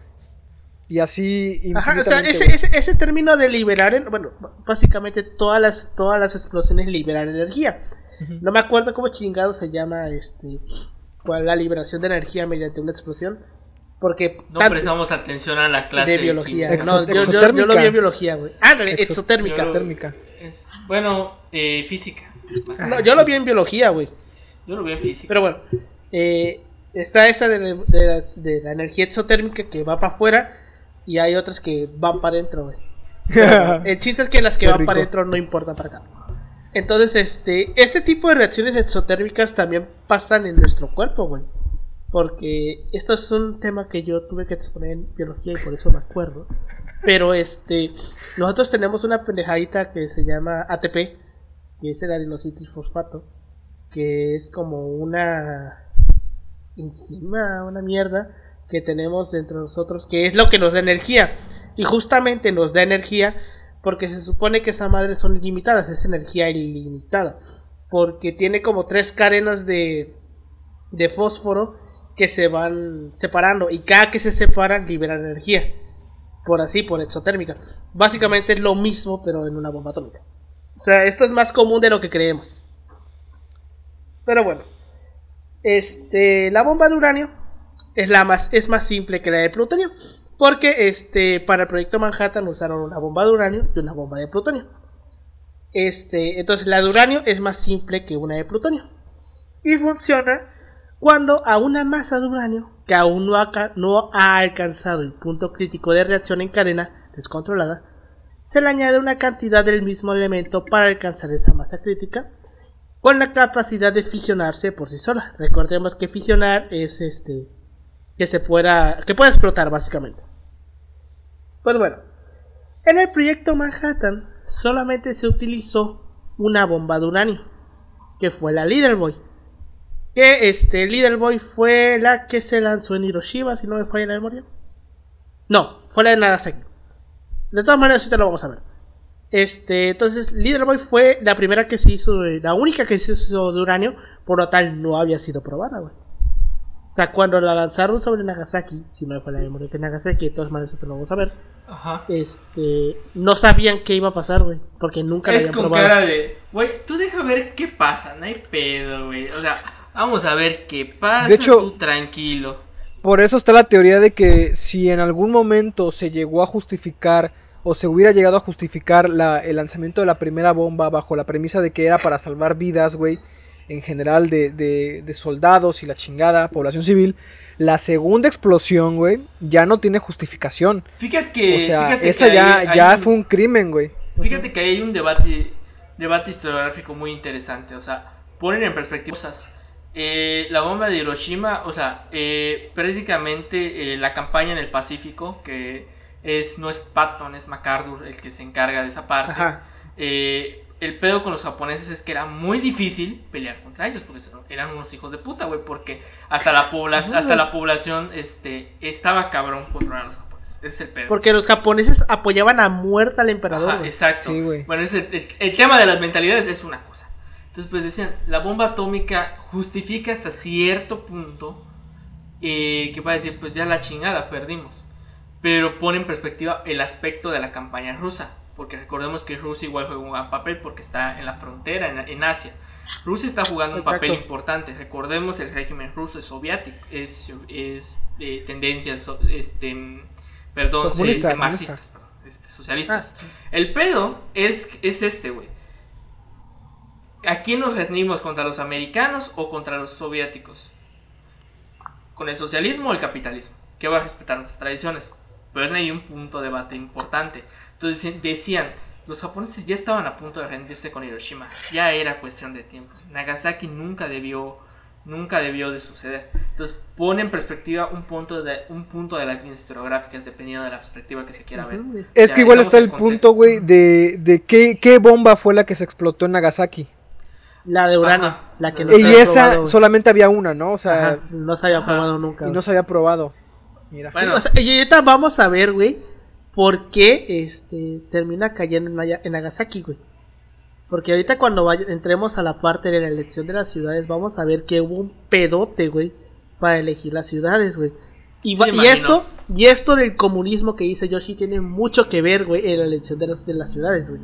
Y así Ajá, o sea, ese, güey. ese, ese término de liberar, en- bueno, básicamente todas las, todas las explosiones liberan energía. No me acuerdo cómo chingado se llama este cuál la liberación de energía mediante una explosión. Porque No tanto- prestamos atención a la clase de biología. Exo- No, yo, yo- yo lo exotérmica. vi en biología, güey. Ándale, Exo- exotérmica. Yo lo- Térmica. Es, bueno, eh, física. No, yo lo vi en biología, güey. Yo lo vi en física. Pero bueno, eh, está esta de, la- de la, de la energía exotérmica que va para afuera y hay otras que van para adentro. El chiste es que las que Qué van rico. para adentro no importan para acá. Entonces, este, este tipo de reacciones exotérmicas también pasan en nuestro cuerpo, güey. Porque esto es un tema que yo tuve que exponer en biología y por eso me acuerdo. Pero este, nosotros tenemos una pendejadita que se llama ATP, que es el adenositrifosfato, que es como una enzima, una mierda que tenemos dentro de nosotros, que es lo que nos da energía. Y justamente nos da energía porque se supone que esas madres son ilimitadas, es energía ilimitada. Porque tiene como tres cadenas de, de fósforo que se van separando y cada que se separan liberan energía. Por así, por exotérmica. Básicamente es lo mismo pero en una bomba atómica. O sea, esto es más común de lo que creemos. Pero bueno. Este, la bomba de uranio es la más es más simple que la de plutonio, porque este para el proyecto Manhattan usaron una bomba de uranio y una bomba de plutonio. Este, entonces la de uranio es más simple que una de plutonio y funciona cuando a una masa de uranio que aún no no ha alcanzado el punto crítico de reacción en cadena descontrolada, se le añade una cantidad del mismo elemento para alcanzar esa masa crítica con la capacidad de fisionarse por sí sola. Recordemos que fisionar es este que se pueda que pueda explotar básicamente. Pues bueno, en el proyecto Manhattan solamente se utilizó una bomba de uranio, que fue la Leader Boy. Que este Leader Boy fue la que se lanzó en Hiroshima, si no me falla la memoria. No, fue la de Nagasaki. De todas maneras, ahorita lo vamos a ver. Este, entonces, Leader Boy fue la primera que se hizo, de- la única que se hizo de uranio, por lo tal no había sido probada, güey. O sea, cuando la lanzaron sobre Nagasaki, si no me falla la memoria que Nagasaki, de todas maneras, esto lo vamos a ver. Ajá. Este, no sabían qué iba a pasar, güey, porque nunca la Es habían con probado. cara de, güey, tú deja ver qué pasa, no hay pedo, güey. O sea, vamos a ver qué pasa, De hecho- tú tranquilo. Por eso está la teoría de que si en algún momento se llegó a justificar o se hubiera llegado a justificar la- el lanzamiento de la primera bomba bajo la premisa de que era para salvar vidas, güey, en general de, de- de soldados y la chingada, población civil, la segunda explosión, güey, ya no tiene justificación. Fíjate que. o sea, fíjate esa que ya, hay- hay ya un- fue un crimen, güey. Fíjate que ahí hay un debate, debate historiográfico muy interesante. O sea, ponen en perspectiva cosas. Eh, la bomba de Hiroshima, o sea, eh, prácticamente eh, la campaña en el Pacífico, que es no es Patton, es MacArthur el que se encarga de esa parte. Ajá. Eh, el pedo con los japoneses es que era muy difícil pelear contra ellos, porque eran unos hijos de puta, güey, porque hasta la, población hasta la población este, estaba cabrón controlar a los japoneses. Ese es el pedo. Porque los japoneses apoyaban a muerta al emperador. Ajá, exacto. Sí, güey. bueno, ese- el, el tema de las mentalidades es una cosa. Entonces, pues decían, la bomba atómica justifica hasta cierto punto eh, que va a decir, pues ya la chingada, perdimos. Pero pone en perspectiva el aspecto de la campaña rusa. Porque recordemos que Rusia igual juega un gran papel porque está en la frontera, en, en Asia. Rusia está jugando un papel importante. Recordemos el régimen ruso es soviético, es, es de tendencias, este, perdón, se dice marxistas, perdón, este, socialistas. El pedo es, es este, güey. ¿A quién nos rendimos? ¿Contra los americanos o contra los soviéticos? ¿Con el socialismo o el capitalismo? ¿Qué va a respetar nuestras tradiciones? Pero es ahí un punto de debate importante. Entonces decían- los japoneses ya estaban a punto de rendirse con Hiroshima. Ya era cuestión de tiempo. Nagasaki nunca debió nunca debió de suceder. Entonces pone en perspectiva un punto de un punto de las líneas historiográficas dependiendo de la perspectiva que se quiera ver. Es Ya, que igual está el contexto. punto, güey, de, de qué, qué bomba fue la que se explotó en Nagasaki. La de uranio, Ajá. la que no Y esa probado, solamente había una, ¿no? O sea, Ajá, no se había Ajá. probado nunca. y no se había probado. Mira. Bueno. O sea, y ahorita vamos a ver, güey, por qué este, termina cayendo en, Naya- en Nagasaki, güey. Porque ahorita cuando vaya- entremos a la parte de la elección de las ciudades, vamos a ver que hubo un pedote, güey, para elegir las ciudades, güey. Y, Sí, y esto, y esto del comunismo que dice Yoshi tiene mucho que ver, güey, en la elección de, los- de las ciudades, güey.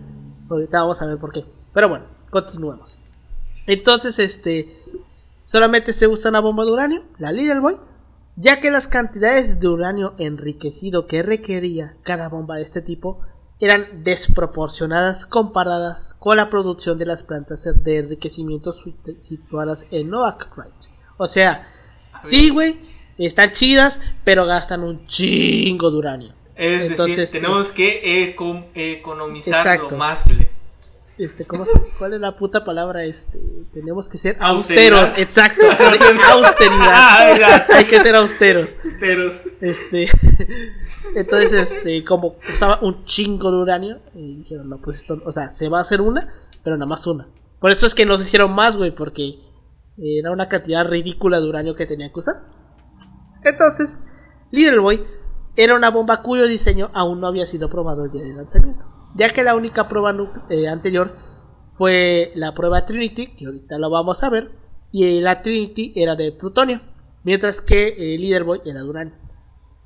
Ahorita vamos a ver por qué. Pero bueno, continuemos. Entonces, este, solamente se usa una bomba de uranio, la Little Boy, ya que las cantidades de uranio enriquecido que requería cada bomba de este tipo eran desproporcionadas comparadas con la producción de las plantas de enriquecimiento situadas en Oak Ridge. O sea, sí, güey, están chidas, pero gastan un chingo de uranio. Es Entonces, decir, tenemos que eco- economizar Exacto. lo más. Este, ¿cómo se, ¿Cuál es la puta palabra? Este, tenemos que ser Austeridad. austeros, exacto, austeridad. Ah. Hay que ser austeros. Austeros. Este, entonces, este, como usaba un chingo de uranio, y dijeron, no, pues esto, o sea, se va a hacer una, pero nada más una. Por eso es que no se hicieron más, güey, porque era una cantidad ridícula de uranio que tenían que usar. Entonces, Little Boy era una bomba cuyo diseño aún no había sido probado el día del lanzamiento, ya que la única prueba eh, anterior fue la prueba Trinity, que ahorita lo vamos a ver, y la Trinity era de plutonio, mientras que el Leader Boy era de uranio,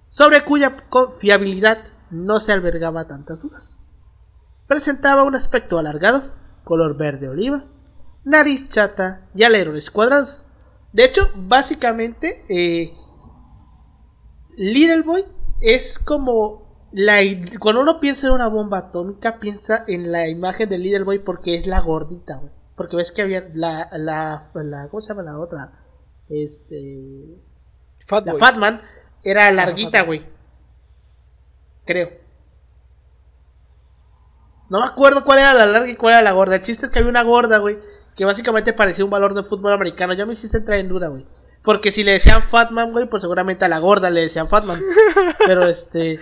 sobre cuya confiabilidad no se albergaba tantas dudas. Presentaba un aspecto alargado, color verde oliva, nariz chata y alerones cuadrados. De hecho, básicamente, eh, Little Boy es como la cuando uno piensa en una bomba atómica piensa en la imagen de Little Boy porque es la gordita, güey. Porque ves que había la, la, la ¿cómo se llama la otra? Este, Fat la. Fatman era larguita, Fatman. güey. Creo. No me acuerdo cuál era la larga y cuál era la gorda. El chiste es que había una gorda, güey, que básicamente parecía un valor de fútbol americano. Ya me hiciste entrar en duda, güey. Porque si le decían Fatman, güey, pues seguramente a la gorda le decían Fatman. Pero este.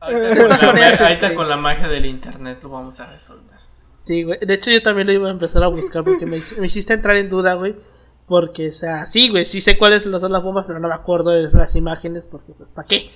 Ahorita con la- maneras, ahorita este- con la magia del internet lo vamos a resolver. Sí, güey. De hecho, yo también lo iba a empezar a buscar porque me, me hiciste entrar en duda, güey. Porque, o sea, sí, güey, sí sé cuáles son las bombas, pero no me acuerdo de las imágenes porque, pues, ¿para qué?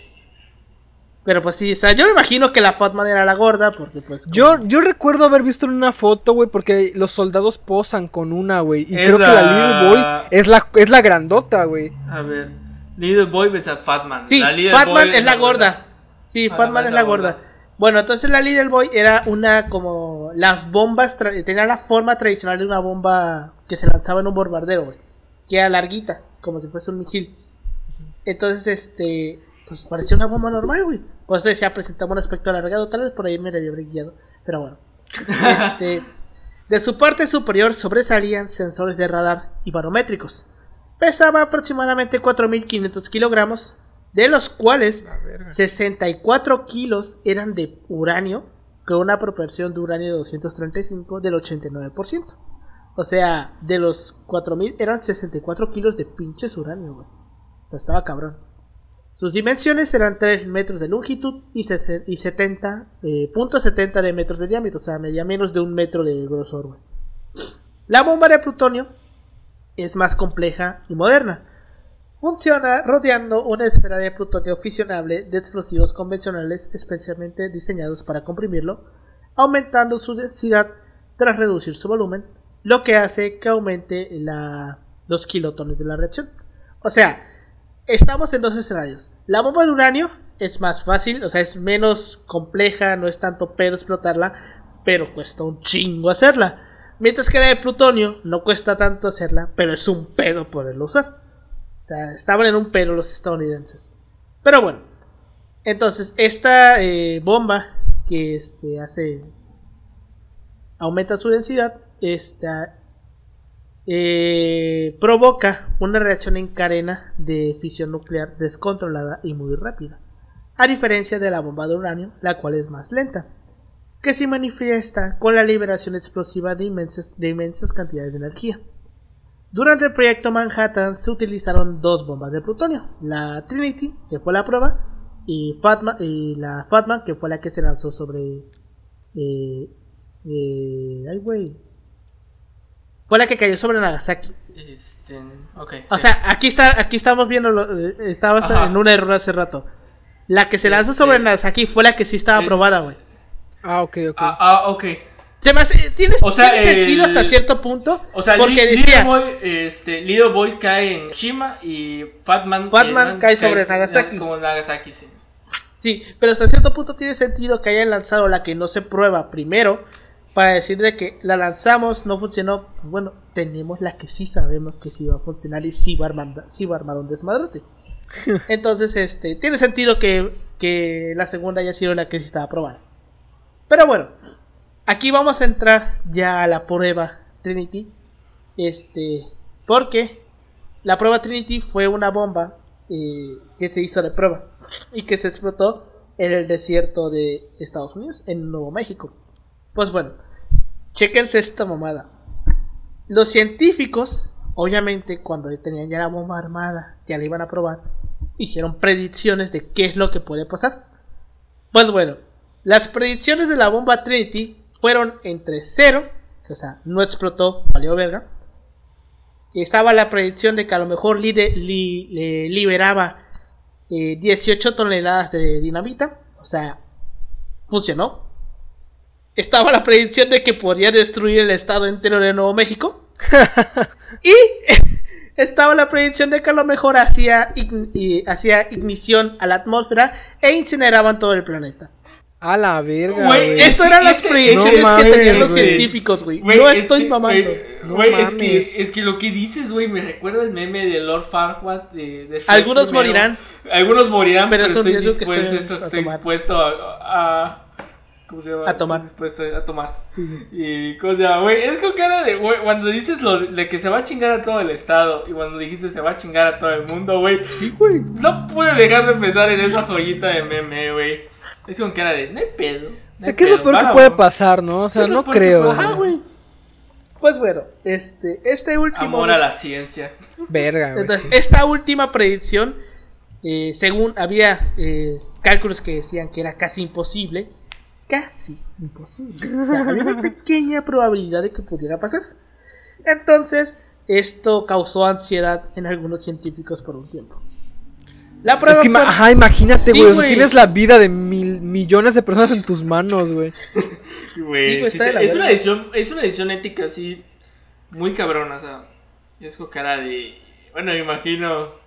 Pero, pues sí, o sea, yo me imagino que la Fatman era la gorda porque, pues... Yo, yo recuerdo haber visto en una foto, güey, porque los soldados posan con una, güey. Y Es creo que la Little Boy es la, es la grandota, güey. A ver, Little Boy ves a Fatman. Sí, La Little Fatman Boy es la gorda. Sí, Ah, Fatman la es la gorda. Bueno, entonces la Little Boy era una como las bombas tra- tenía la forma tradicional de una bomba que se lanzaba en un bombardero, güey, que era larguita, como si fuese un misil. Entonces, este, pues parecía una bomba normal, güey. Por eso decía presentaba un aspecto alargado, tal vez por ahí me debía haber guiado, pero bueno. Este, de su parte superior sobresalían sensores de radar y barométricos. Pesaba aproximadamente 4.500 kilogramos, de los cuales 64 kilos eran de uranio, con una proporción de uranio de 235 del 89%. O sea, de los 4000 eran 64 kilos de pinches uranio, güey. O sea, estaba cabrón. Sus dimensiones eran 3 metros de longitud y, sese- y 70, eh, punto 70 de metros de diámetro, o sea, medía menos de un metro de grosor, güey. La bomba de plutonio es más compleja y moderna. Funciona rodeando una esfera de plutonio fisionable de explosivos convencionales especialmente diseñados para comprimirlo, aumentando su densidad tras reducir su volumen, lo que hace que aumente la, los kilotones de la reacción. O sea, estamos en dos escenarios. La bomba de uranio es más fácil, o sea, es menos compleja, no es tanto pedo explotarla, pero cuesta un chingo hacerla. Mientras que la de plutonio no cuesta tanto hacerla, pero es un pedo poderlo usar. O sea, estaban en un pedo los estadounidenses. Pero bueno, entonces esta eh, bomba que este, hace aumenta su densidad, esta eh, provoca una reacción en cadena de fisión nuclear descontrolada y muy rápida, a diferencia de la bomba de uranio, la cual es más lenta, que se manifiesta con la liberación explosiva de inmensas, de inmensas cantidades de energía. Durante el proyecto Manhattan se utilizaron dos bombas de plutonio, la Trinity, que fue la prueba, y, Fatma, y la Fatman, que fue la que se lanzó sobre... Eh, eh, ay, güey. Fue la que cayó sobre Nagasaki. Este, ok. O sea, aquí está, aquí estamos viendo, lo, eh, estabas Ajá. en un error hace rato. La que se lanzó Este- sobre Nagasaki fue la que sí estaba Eh, aprobada, güey. Ah, ok, ok. Ah, ah, ok. Se me hace- tiene, O sea, tiene sentido hasta cierto punto. O sea, porque Li- decía, Little Boy, este, Little Boy cae en Shima y Fatman, Fatman cae sobre Nagasaki. Como Nagasaki, sí. Sí, pero hasta cierto punto tiene sentido que hayan lanzado la que no se prueba primero para decir de que la lanzamos, no funcionó. Pues bueno, tenemos la que sí sabemos que sí va a funcionar y sí va a armar, sí va a armar un desmadrote. Entonces, este, tiene sentido que, que la segunda haya sido la que sí estaba aprobada. Pero bueno, aquí vamos a entrar ya a la prueba Trinity. Este, porque la prueba Trinity fue una bomba eh, que se hizo de prueba y que se explotó en el desierto de Estados Unidos, en Nuevo México. Pues bueno, chequense esta mamada. Los científicos, obviamente, cuando tenían ya la bomba armada, ya la iban a probar, hicieron predicciones de qué es lo que puede pasar. Pues bueno, las predicciones de la bomba Trinity fueron entre 0, o sea, no explotó, valió verga. Y estaba la predicción de que a lo mejor li- liberaba eh, 18 toneladas de dinamita, o sea, funcionó. Estaba la predicción de que podía destruir el estado entero de Nuevo México. y estaba la predicción de que a lo mejor hacía, ign- y- hacía ignición a la atmósfera e incineraban todo el planeta. A la verga, Güey, güey. es- Estas eran las este- predicciones no que tenían los científicos, güey. No es estoy que- mamando. güey, No es, que, es que lo que dices, güey, me recuerda el meme de Lord Farquaad de, de Algunos primero. morirán. Algunos morirán, Pero pero, estoy riesgo que dispuesto, estoy esto- a estoy dispuesto a, a- ¿Cómo se llama? A tomar. Dispuesto a tomar. Sí. Y, ¿cómo se llama, güey? Es con cara de, güey, cuando dices lo de que se va a chingar a todo el estado y cuando dijiste se va a chingar a todo el mundo, güey. Sí, güey. No pude dejar de pensar en esa joyita de meme, güey. Es con cara de, no hay pedo. no O sea, ¿qué es lo peor que puede pasar, no? O sea, no creo. Ajá, güey. Pues bueno, este, este último. Amor a la ciencia. Verga, güey. Entonces, sí. esta última predicción, eh, según había eh, cálculos que decían que era casi imposible, casi imposible. O sea, había una pequeña probabilidad de que pudiera pasar. Entonces, esto causó ansiedad en algunos científicos por un tiempo. La prueba Es que, ajá, imagínate, Sí, güey. o sea, güey. tienes la vida de mil millones de personas en tus manos, güey. Sí, sí es, una decisión, es una decisión ética así muy cabrona, o sea, es con cara de... Bueno, me imagino...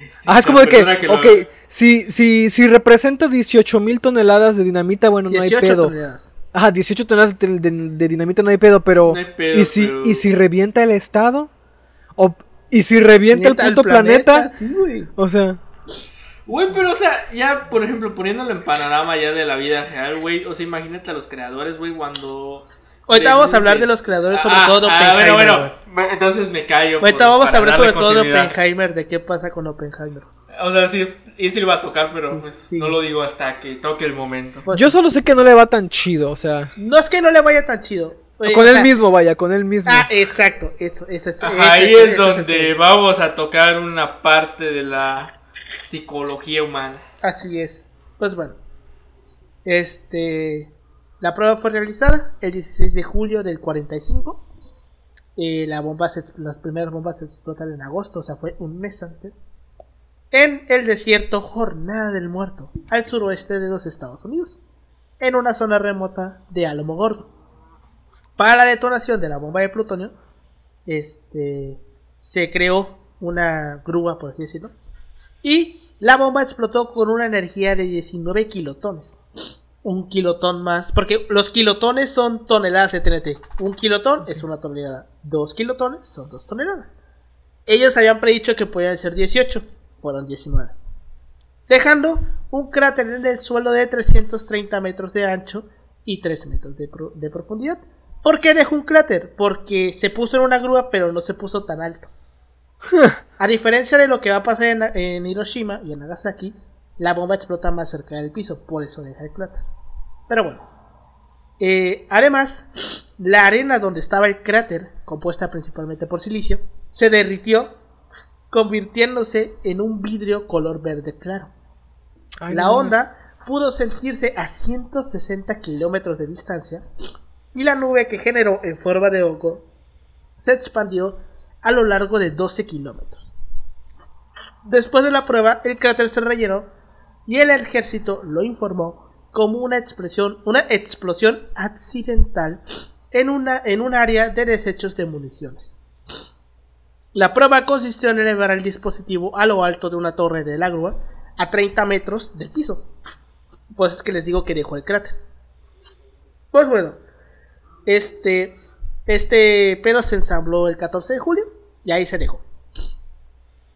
este, Ah, es como de que, lo- ok, si, si, si representa 18 mil toneladas de dinamita, bueno, no hay 18 pedo. toneladas. Ajá, 18 toneladas de, de- de dinamita no hay pedo, pero... No hay pedo, ¿y, si, pero- ¿Y si revienta el estado? O, ¿Y si revienta el puto planeta? Sí. O sea, Güey, pero o sea, ya, por ejemplo, poniéndolo en panorama ya de la vida real, güey, o sea, imagínate a los creadores, güey, cuando... Ahorita vamos a hablar de los creadores, sobre Ah, todo de ah, Oppenheimer. bueno, güey. bueno, entonces me callo. Ahorita por- vamos a hablar sobre todo de. Oppenheimer, de qué pasa con Oppenheimer. O sea, sí, y sí lo iba a tocar, pero Sí, pues sí. no lo digo hasta que toque el momento. Pues, yo solo sé que no le va tan chido, o sea... No es que no le vaya tan chido. Oye, con o él sea, mismo, vaya, con él mismo. Ah, exacto. Eso, eso, eso, Ajá, ese- ahí ese- es ese donde vamos a tocar una parte de la psicología humana. Así es. Pues bueno. Este. La prueba fue realizada el 16 de julio del 45. Eh, la bomba se- las primeras bombas se explotan en agosto, o sea, fue un mes antes. En el desierto Jornada del Muerto, al suroeste de los Estados Unidos, en una zona remota de Álamo Gordo. Para la detonación de la bomba de plutonio, este, se creó una grúa, por así decirlo, y la bomba explotó con una energía de 19 kilotones. Un kilotón más, porque los kilotones son toneladas de TNT. Un kilotón es una tonelada. Dos kilotones son dos toneladas. Ellos habían predicho que podían ser 18, fueron 19. Dejando un cráter en el suelo de 330 metros de ancho y 3 metros de, pro- de profundidad. ¿Por qué dejó un cráter? Porque se puso en una grúa, pero no se puso tan alto. A diferencia de lo que va a pasar en, en Hiroshima y en Nagasaki, la bomba explota más cerca del piso, por eso deja el cráter. Pero bueno, Eh, además, la arena donde estaba el cráter, compuesta principalmente por silicio, se derritió, convirtiéndose en un vidrio color verde claro. Ay, la no onda pudo sentirse a 160 kilómetros de distancia y la nube que generó en forma de hongo se expandió a lo largo de 12 kilómetros. Después de la prueba, el cráter se rellenó y el ejército lo informó como una expresión, una explosión accidental en, una, en un área de desechos de municiones. La prueba consistió en elevar el dispositivo a lo alto de una torre de la grúa a 30 metros del piso. Pues es que les digo que dejó el cráter. Pues bueno, este, este pedo se ensambló el 14 de julio y ahí se dejó.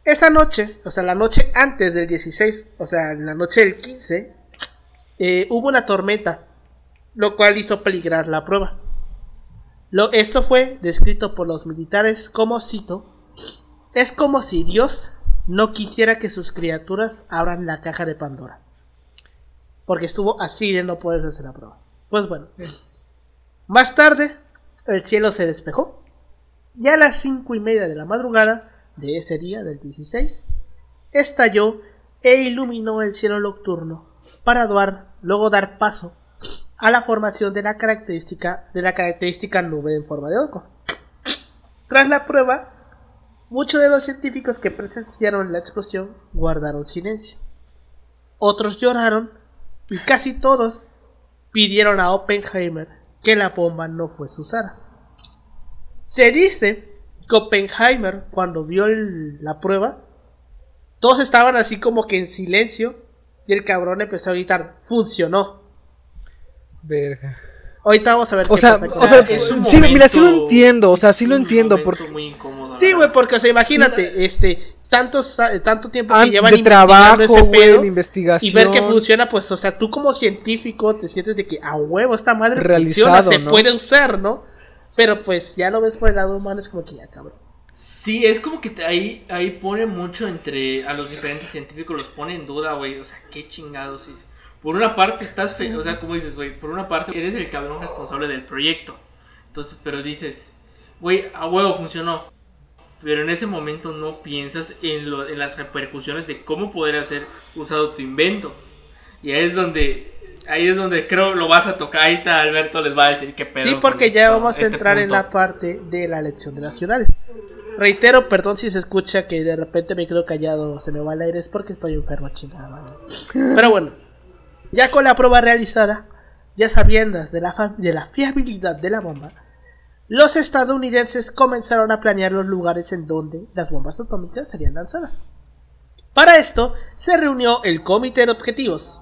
Esa noche, o sea, la noche antes del 16, o sea, la noche del 15, eh, hubo una tormenta, lo cual hizo peligrar la prueba. Lo, esto fue descrito por los militares como, cito, es como si Dios no quisiera que sus criaturas abran la caja de Pandora. Porque estuvo así de no poder hacer la prueba. Pues bueno. Más tarde, el cielo se despejó. Y a las cinco y media de la madrugada de ese día, del 16, estalló e iluminó el cielo nocturno para dar, luego dar paso a la formación de la característica, de la característica nube en forma de oco. Tras la prueba, muchos de los científicos que presenciaron la explosión guardaron silencio. Otros lloraron y casi todos pidieron a Oppenheimer que la bomba no fuese usada. Se dice que Oppenheimer, cuando vio la prueba, todos estaban así como que en silencio y el cabrón empezó a gritar, funcionó. Verga. Ahorita vamos a ver O qué sea, pasa con o sea, eso. es un sí, mira, sí lo entiendo, o sea, sí lo entiendo, porque- muy incómodo, Sí, güey, porque, o sea, imagínate, este, tantos, tanto tiempo Ah, que llevan de trabajo, ese pedo de investigación. y ver que funciona, pues, o sea, tú como científico te sientes de que a huevo esta madre Realizado, funciona, se ¿no? puede usar, ¿no? Pero pues ya lo ves por el lado humano, es como que ya, cabrón. Sí, es como que te- ahí, ahí pone mucho entre a los diferentes científicos, los pone en duda, güey. O sea, qué chingados. Por una parte estás fe, o sea, como dices, güey, por una parte eres el cabrón responsable del proyecto. Entonces, pero dices, güey, a huevo funcionó. Pero en ese momento no piensas en, lo- en las repercusiones de cómo poder hacer usado tu invento. Y ahí es donde, ahí es donde creo lo vas a tocar. Ahí está Alberto les va a decir qué pedo. Sí, porque ya vamos a este entrar en la parte de la elección de las ciudades. Reitero, perdón si se escucha que de repente me quedo callado, se me va el aire, es porque estoy enfermo, chingada madre. Pero bueno, ya con la prueba realizada, ya sabiendas de la, de la fiabilidad de la bomba, los estadounidenses comenzaron a planear los lugares en donde las bombas atómicas serían lanzadas. Para esto se reunió el comité de objetivos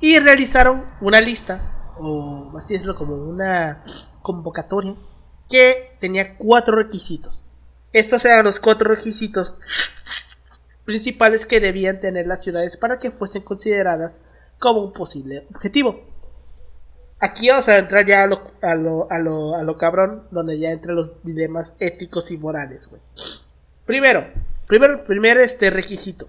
y realizaron una lista, o así decirlo, como una convocatoria, que tenía cuatro requisitos. Estos eran los cuatro requisitos principales que debían tener las ciudades para que fuesen consideradas como un posible objetivo. Aquí vamos a entrar ya a lo, a lo, a lo, a lo cabrón, donde ya entran los dilemas éticos y morales, güey. Primero, primero, primer este requisito.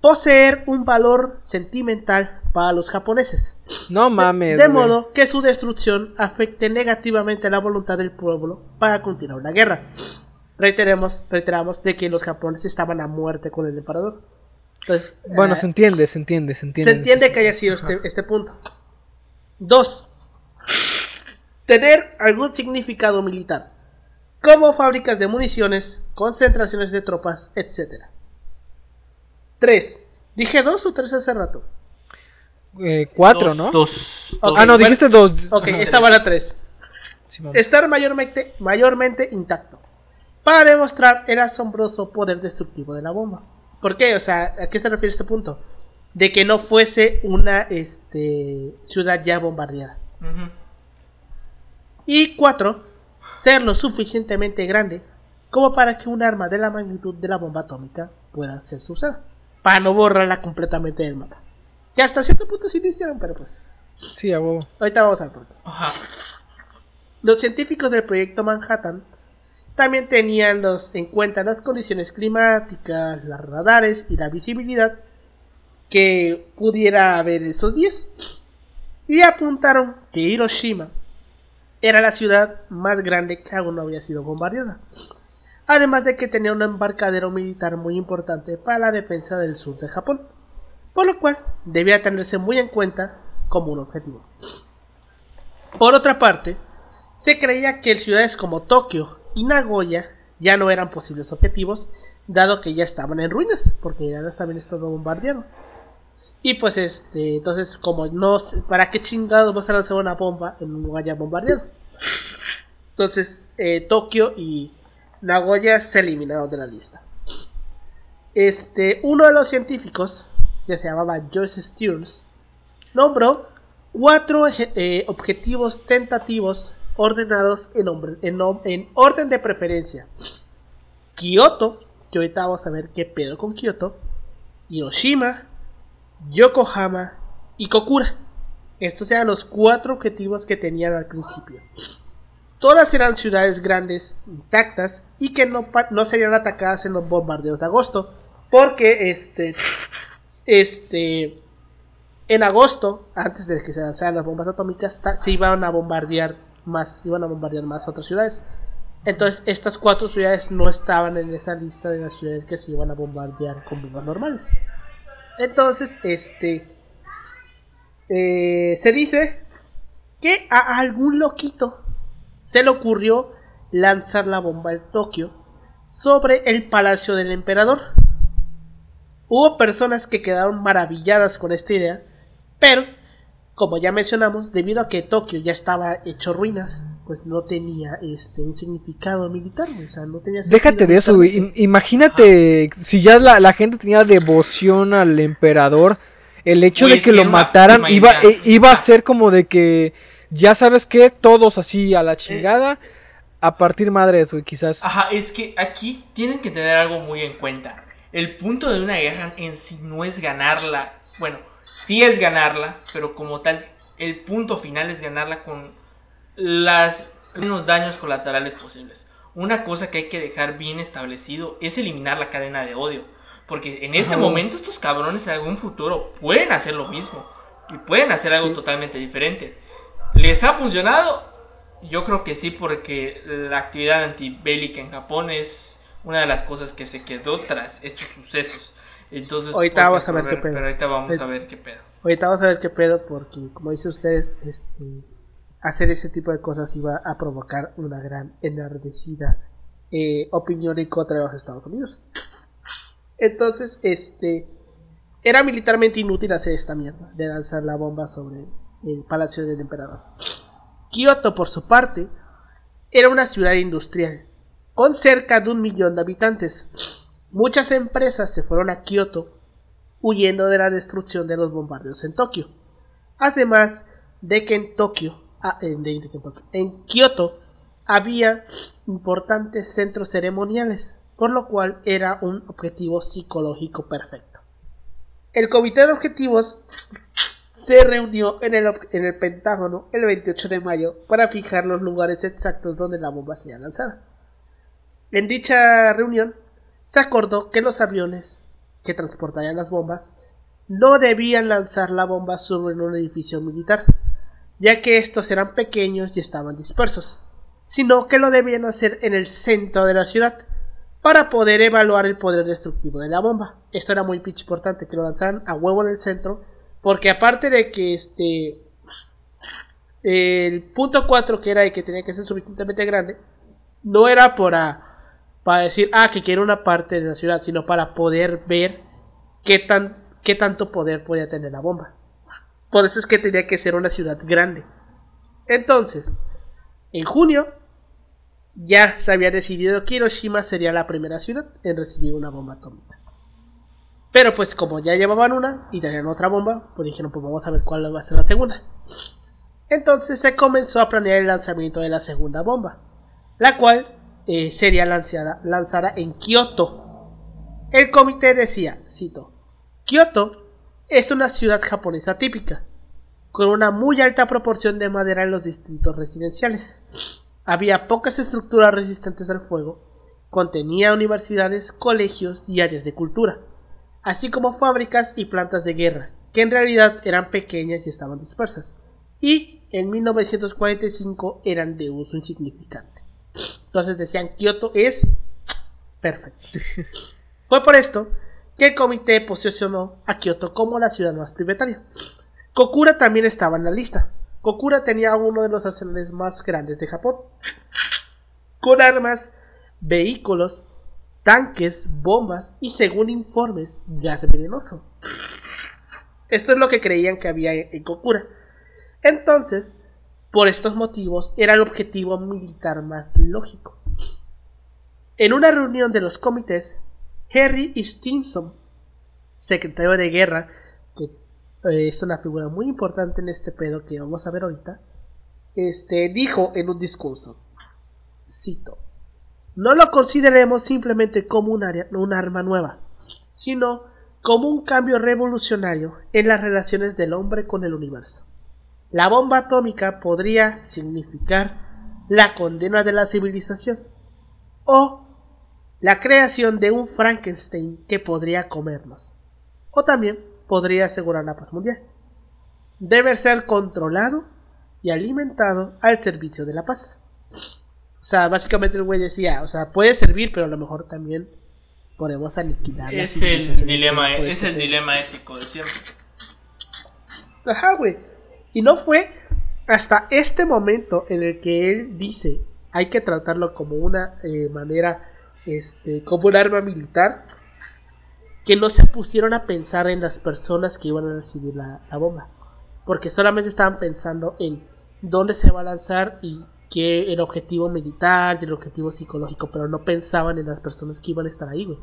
Poseer un valor sentimental para los japoneses. No mames. De güey. modo que su destrucción afecte negativamente la voluntad del pueblo para continuar la guerra. Reiteremos, reiteramos de que los japoneses estaban a muerte con el emperador. Entonces, Bueno, eh, se entiende, se entiende, se entiende. se entiende que haya sido este, este punto. Dos, tener algún significado militar, como fábricas de municiones, concentraciones de tropas, etc. Tres, dije dos o tres hace rato. Eh, cuatro, Dos, ¿no? Dos. Ah, no, dijiste dos. Ok, Ajá. esta va la tres. Sí, estar mayormente, mayormente intacto para demostrar el asombroso poder destructivo de la bomba. ¿Por qué? O sea, ¿a qué se refiere este punto? De que no fuese una este, ciudad ya bombardeada. Y cuatro, ser lo suficientemente grande como para que un arma de la magnitud de la bomba atómica pueda ser usada. Para no borrarla completamente del mapa. Que hasta cierto punto sí lo hicieron, pero pues. Sí, a huevo. Ahorita vamos al punto. Ajá. Los científicos del proyecto Manhattan también tenían los- en cuenta las condiciones climáticas, los radares y la visibilidad que pudiera haber esos días. y apuntaron que Hiroshima era la ciudad más grande que aún no había sido bombardeada. Además de que tenía un embarcadero militar muy importante para la defensa del sur de Japón, por lo cual debía tenerse muy en cuenta como un objetivo. Por otra parte, se creía que ciudades como Tokio y Nagoya ya no eran posibles objetivos, dado que ya estaban en ruinas, porque ya las habían estado bombardeando. Y pues este, entonces como no ¿para qué chingados vas a lanzar una bomba en un lugar ya bombardeado? Entonces, eh, Tokio y Nagoya se eliminaron de la lista. Este, uno de los científicos, que se llamaba Joyce Stearns, nombró cuatro eh, objetivos tentativos ordenados en, en, orden de preferencia. Kyoto, que ahorita vamos a ver qué pedo con Kyoto, Hiroshima, Yokohama y Kokura. Estos eran los cuatro objetivos que tenían al principio. Todas eran ciudades grandes, intactas y que no, no serían atacadas en los bombardeos de agosto. Porque este, este, en agosto, antes de que se lanzaran las bombas atómicas, se iban a bombardear más, iban a bombardear más otras ciudades. Entonces, estas cuatro ciudades no estaban en esa lista de las ciudades que se iban a bombardear con bombas normales. Entonces, este, eh, se dice que a algún loquito se le ocurrió lanzar la bomba en Tokio sobre el palacio del emperador. Hubo personas que quedaron maravilladas con esta idea, pero, como ya mencionamos, debido a que Tokio ya estaba hecho ruinas, pues no tenía este un significado militar, o sea, no tenía Déjate de eso, Imagínate si ya la, gente tenía devoción al emperador, el hecho de que lo mataran iba, eh, iba a ser como de que ya sabes que todos así a la eh, chingada. a partir madres, güey, quizás. Ajá, es que aquí tienen que tener algo muy en cuenta. El punto de una guerra en sí no es ganarla. Bueno, sí es ganarla, pero como tal, el punto final es ganarla con las menos daños colaterales posibles. Una cosa que hay que dejar bien establecido es eliminar la cadena de odio. Porque en este momento estos cabrones en algún futuro pueden hacer lo mismo. Y pueden hacer algo totalmente diferente. ¿Les ha funcionado? Yo creo que sí, porque la actividad antibélica en Japón es una de las cosas que se quedó tras estos sucesos. Entonces, ahorita vamos a ver qué pedo. ahorita vamos a ver qué pedo. Ahorita vamos a ver qué pedo, porque como dicen ustedes, este, hacer ese tipo de cosas iba a provocar una gran enardecida eh, opinión en contra de los Estados Unidos. Entonces, este, era militarmente inútil hacer esta mierda de lanzar la bomba sobre el palacio del emperador. Kioto, por su parte, era una ciudad industrial, con cerca de un millón de habitantes. Muchas empresas se fueron a Kioto huyendo de la destrucción de los bombardeos en Tokio. Además de que en Tokio, ah, en Kioto había importantes centros ceremoniales, por lo cual era un objetivo psicológico perfecto. El comité de objetivos se reunió en el, en el Pentágono el 28 de mayo para fijar los lugares exactos donde la bomba sería lanzada. En dicha reunión se acordó que los aviones que transportarían las bombas no debían lanzar la bomba sobre un edificio militar, ya que estos eran pequeños y estaban dispersos, sino que lo debían hacer en el centro de la ciudad para poder evaluar el poder destructivo de la bomba. Esto era muy importante, que lo lanzaran a huevo en el centro porque aparte de que este. El punto 4, que era el que tenía que ser suficientemente grande, no era para, para decir, ah, que quiere una parte de la ciudad, sino para poder ver qué, tan, qué tanto poder podía tener la bomba. Por eso es que tenía que ser una ciudad grande. Entonces, en junio, ya se había decidido que Hiroshima sería la primera ciudad en recibir una bomba atómica. Pero pues como ya llevaban una y tenían otra bomba, pues dijeron pues vamos a ver cuál va a ser la segunda. Entonces se comenzó a planear el lanzamiento de la segunda bomba, la cual eh, sería lanzada, lanzada en Kioto. El comité decía, cito, Kioto es una ciudad japonesa típica, con una muy alta proporción de madera en los distritos residenciales. Había pocas estructuras resistentes al fuego, contenía universidades, colegios y áreas de cultura así como fábricas y plantas de guerra, que en realidad eran pequeñas y estaban dispersas. y en 1945 eran de uso insignificante. Entonces decían Kioto es perfecto. Fue por esto que el comité posicionó a Kioto como la ciudad más prioritaria. Kokura también estaba en la lista. Kokura tenía uno de los arsenales más grandes de Japón, con armas, vehículos, tanques, bombas y, según informes, gas venenoso. Esto es lo que creían que había en Kokura. Entonces, por estos motivos, era el objetivo militar más lógico. En una reunión de los comités, Harry Stimson, secretario de guerra, que eh, es una figura muy importante en este pedo que vamos a ver ahorita, este, dijo en un discurso, cito, no lo consideremos simplemente como un, un arma nueva, sino como un cambio revolucionario en las relaciones del hombre con el universo. La bomba atómica podría significar la condena de la civilización o la creación de un Frankenstein que podría comernos. O también podría asegurar la paz mundial. Debe ser controlado y alimentado al servicio de la paz. O sea, básicamente el güey decía, o sea, puede servir, pero a lo mejor también podemos aniquilar. Es el dilema, es el dilema ético de siempre. Ajá, güey. Y no fue hasta este momento en el que él dice, hay que tratarlo como una eh, manera este, como un arma militar, que no se pusieron a pensar en las personas que iban a recibir la, bomba, porque solamente estaban pensando en dónde se va a lanzar y qué el objetivo militar y el objetivo psicológico, pero no pensaban en las personas que iban a estar ahí, güey.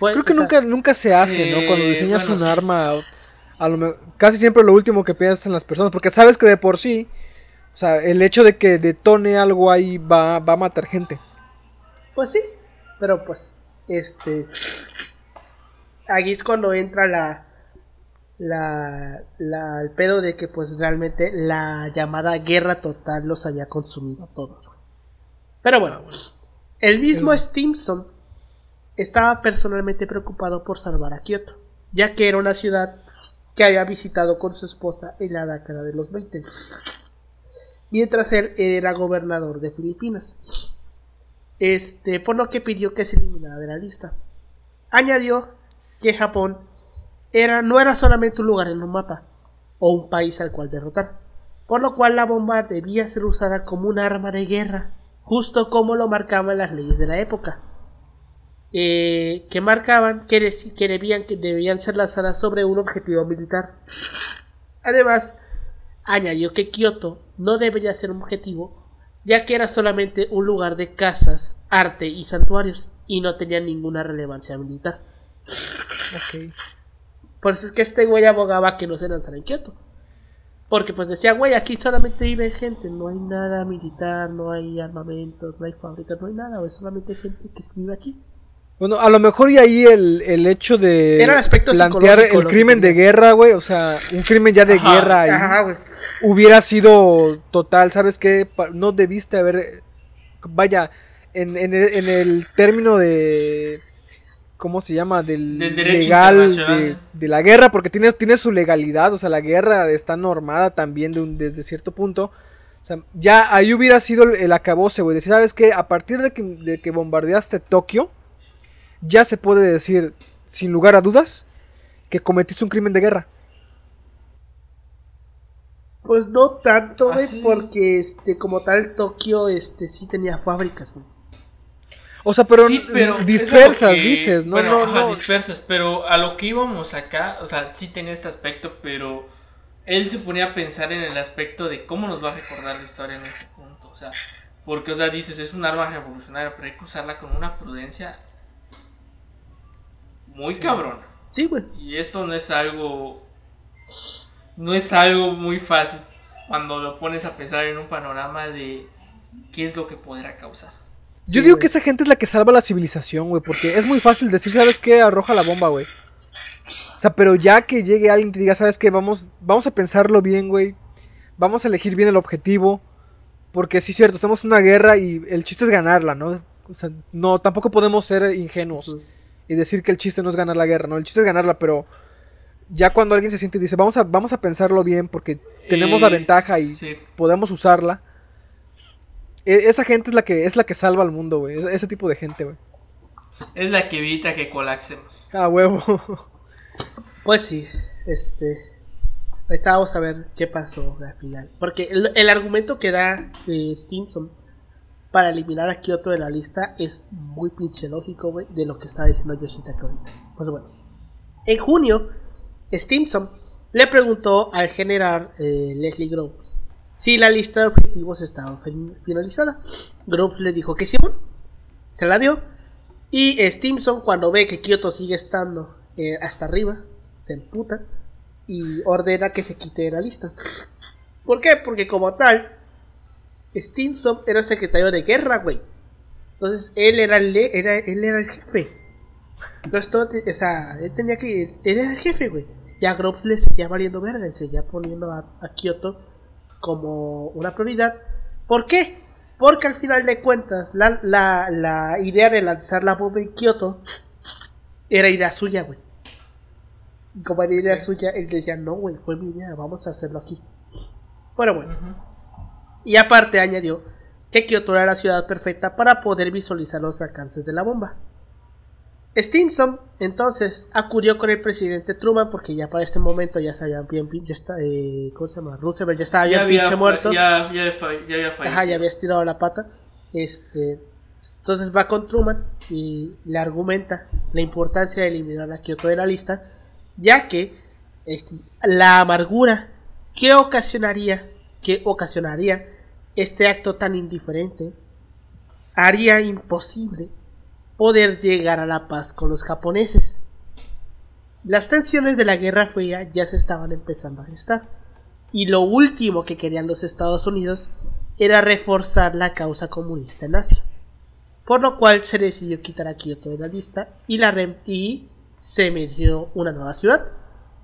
Creo que nunca, nunca se hace, ¿no? Cuando diseñas un arma, a lo casi siempre lo último que piensas en las personas, porque sabes que de por sí, o sea, el hecho de que detone algo ahí va, va a matar gente. Pues sí, pero pues, este. Aquí es cuando entra la. La, la, el pedo de que pues realmente la llamada guerra total los había consumido a todos. Pero bueno, el mismo Stimson estaba personalmente preocupado por salvar a Kioto, ya que era una ciudad que había visitado con su esposa en la década de los 20, mientras él era gobernador de Filipinas este, por lo que pidió que se eliminara de la lista. Añadió que Japón era, no era solamente un lugar en un mapa o un país al cual derrotar, por lo cual la bomba debía ser usada como un arma de guerra, justo como lo marcaban las leyes de la época, eh, que marcaban que, que, debían, que debían ser lanzadas sobre un objetivo militar. Además, añadió que Kioto no debería ser un objetivo ya que era solamente un lugar de casas, arte y santuarios, y no tenía ninguna relevancia militar. Por eso es que este güey abogaba que no se lanzara en Kioto. Porque pues decía, güey, aquí solamente vive gente, no hay nada militar, no hay armamentos, no hay fábricas, no hay nada, güey, solamente gente que vive aquí. Bueno, a lo mejor y ahí el, el hecho de plantear el crimen de guerra, güey, o sea, un crimen ya de guerra ahí, hubiera sido total, ¿sabes qué? No debiste haber, vaya, en, en, el, en el término de, ¿cómo se llama? Del, legal de, la guerra, porque tiene, tiene su legalidad, o sea, la guerra está normada también de un, desde cierto punto. O sea, ya ahí hubiera sido el, el acabose, güey. Decir, ¿sabes qué? A partir de que, de que bombardeaste Tokio, ya se puede decir, sin lugar a dudas, que cometiste un crimen de guerra. Pues no tanto, güey, ah, porque este, como tal Tokio este sí tenía fábricas, güey. O sea, pero, dispersas, dices, no, no, no. dispersas, pero a lo que íbamos acá, o sea, sí tenía este aspecto, pero él se ponía a pensar en el aspecto de cómo nos va a recordar la historia en este punto, o sea, porque, o sea, dices, es un arma revolucionaria, pero hay que usarla con una prudencia muy cabrón. Sí, güey. Y esto no es algo. No es algo muy fácil cuando lo pones a pensar en un panorama de qué es lo que podrá causar. Yo digo que esa gente es la que salva la civilización, güey, porque es muy fácil decir, ¿sabes qué? Arroja la bomba, güey. O sea, pero ya que llegue alguien y te diga, ¿sabes qué? Vamos, vamos a pensarlo bien, güey. Vamos a elegir bien el objetivo. Porque sí es cierto, estamos en una guerra y el chiste es ganarla, ¿no? O sea, no, tampoco podemos ser ingenuos y decir que el chiste no es ganar la guerra, ¿no? El chiste es ganarla, pero ya cuando alguien se siente y dice, vamos a, vamos a pensarlo bien porque tenemos la ventaja y sí. podemos usarla. E- esa gente es la que es la que salva al mundo, güey. Ese, ese tipo de gente, güey. Es la que evita que colapsemos. Ah, huevo. Pues sí, este. Ahorita vamos a ver qué pasó al final. Porque el, el argumento que da eh, Stimson para eliminar a Kyoto de la lista es muy pinche lógico, güey, de lo que estaba diciendo Yoshitaka ahorita. Pues bueno. En junio, Stimson le preguntó al general eh, Leslie Groves si la lista de objetivos estaba fin- finalizada. Groves le dijo que sí, se la dio. Y Stimson, cuando ve que Kyoto sigue estando eh, hasta arriba, se emputa y ordena que se quite de la lista. ¿Por qué? Porque como tal, Stimson era el secretario de guerra, güey. Entonces él era el, le- era, él era el jefe. Entonces todo, o sea, él tenía que, él era el jefe, güey. Y a Groves le seguía valiendo verga, y seguía poniendo a, a Kyoto como una prioridad. ¿Por qué? Porque al final de cuentas, la, la, la idea de lanzar la bomba en Kyoto era idea suya, güey. Y Como era idea suya, él decía, no, güey, fue mi idea, vamos a hacerlo aquí. Pero bueno. Y aparte añadió que Kyoto era la ciudad perfecta para poder visualizar los alcances de la bomba. Stimson entonces acudió con el presidente Truman porque ya para este momento ya sabían bien, ya está, eh, ¿cómo se llama? Roosevelt ya estaba bien Ya pinche muerto. ya, ya, ya había fallecido. Ajá, ya había estirado la pata. Este, entonces va con Truman y le argumenta la importancia de eliminar a Kyoto de la lista, ya que este, la amargura que ocasionaría, que ocasionaría este acto tan indiferente haría imposible poder llegar a la paz con los japoneses. Las tensiones de la Guerra Fría ya se estaban empezando a gestar y lo último que querían los Estados Unidos era reforzar la causa comunista en Asia. Por lo cual se decidió quitar a Kioto de la lista y, la y se metió una nueva ciudad,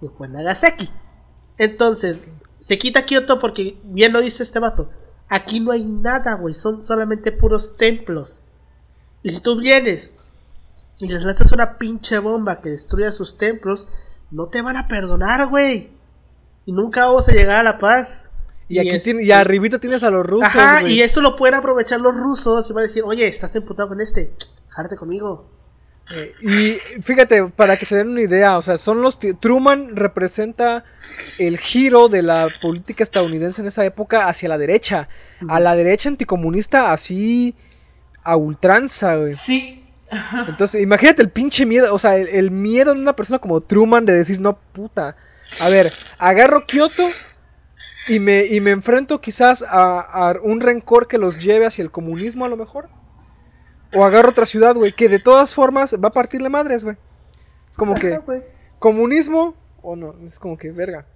que fue Nagasaki. Entonces, se quita Kioto porque, bien lo dice este vato, aquí no hay nada, güey, son solamente puros templos. Y si tú vienes y les lanzas una pinche bomba que destruya sus templos, no te van a perdonar, güey. Y nunca vamos a llegar a la paz. Y aquí es- tiene, y arribita tienes a los rusos, Ajá, y eso lo pueden aprovechar los rusos y van a decir, oye, estás emputado con este, járate conmigo. Eh, Y fíjate, para que se den una idea, o sea, son los Truman representa el giro de la política estadounidense en esa época hacia la derecha, a la derecha anticomunista así a ultranza, güey. Sí, Entonces, imagínate el pinche miedo, o sea, el, el miedo en una persona como Truman de decir, no, puta. A ver, agarro Kioto y me, y me enfrento quizás a, a un rencor que los lleve hacia el comunismo a lo mejor. O agarro otra ciudad, güey, que de todas formas va a partirle madres, güey. Es como que, comunismo o no, es como que, verga.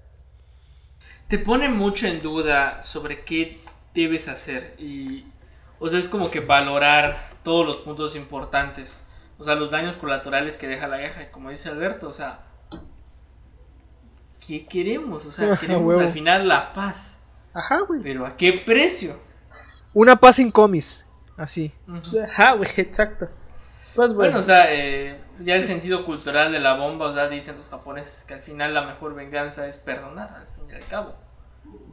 te pone mucho en duda sobre qué debes hacer y o sea es como que valorar todos los puntos importantes. O sea los daños colaterales que deja la guerra y como dice Alberto o sea qué queremos o sea queremos al final la paz. Ajá, güey. pero a qué precio Una paz sin comis, así. Ujú. Ajá, güey, exacto. Pues bueno, bueno o sea eh, ya el sentido cultural de la bomba o sea dicen los japoneses que al final la mejor venganza es perdonar al fin y al cabo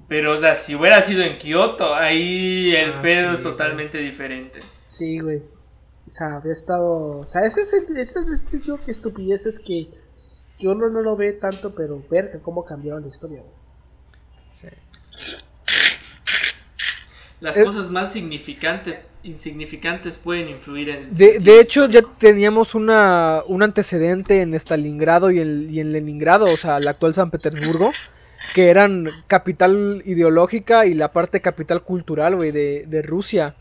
pero o sea si hubiera sido en Kioto ahí el Ah, pedo sí, es totalmente diferente sí, güey. O sea, había estado. O sea, ese es el, ese es el tipo de estupideces que, que uno no lo ve tanto, pero verga cómo cambiaron la historia, güey. Sí. Las Es- cosas más significantes, insignificantes pueden influir en... De, de hecho, ya teníamos una, un antecedente en Stalingrado y en, y en Leningrado, o sea, el actual San Petersburgo, que eran capital ideológica y la parte capital cultural, güey, de, de Rusia.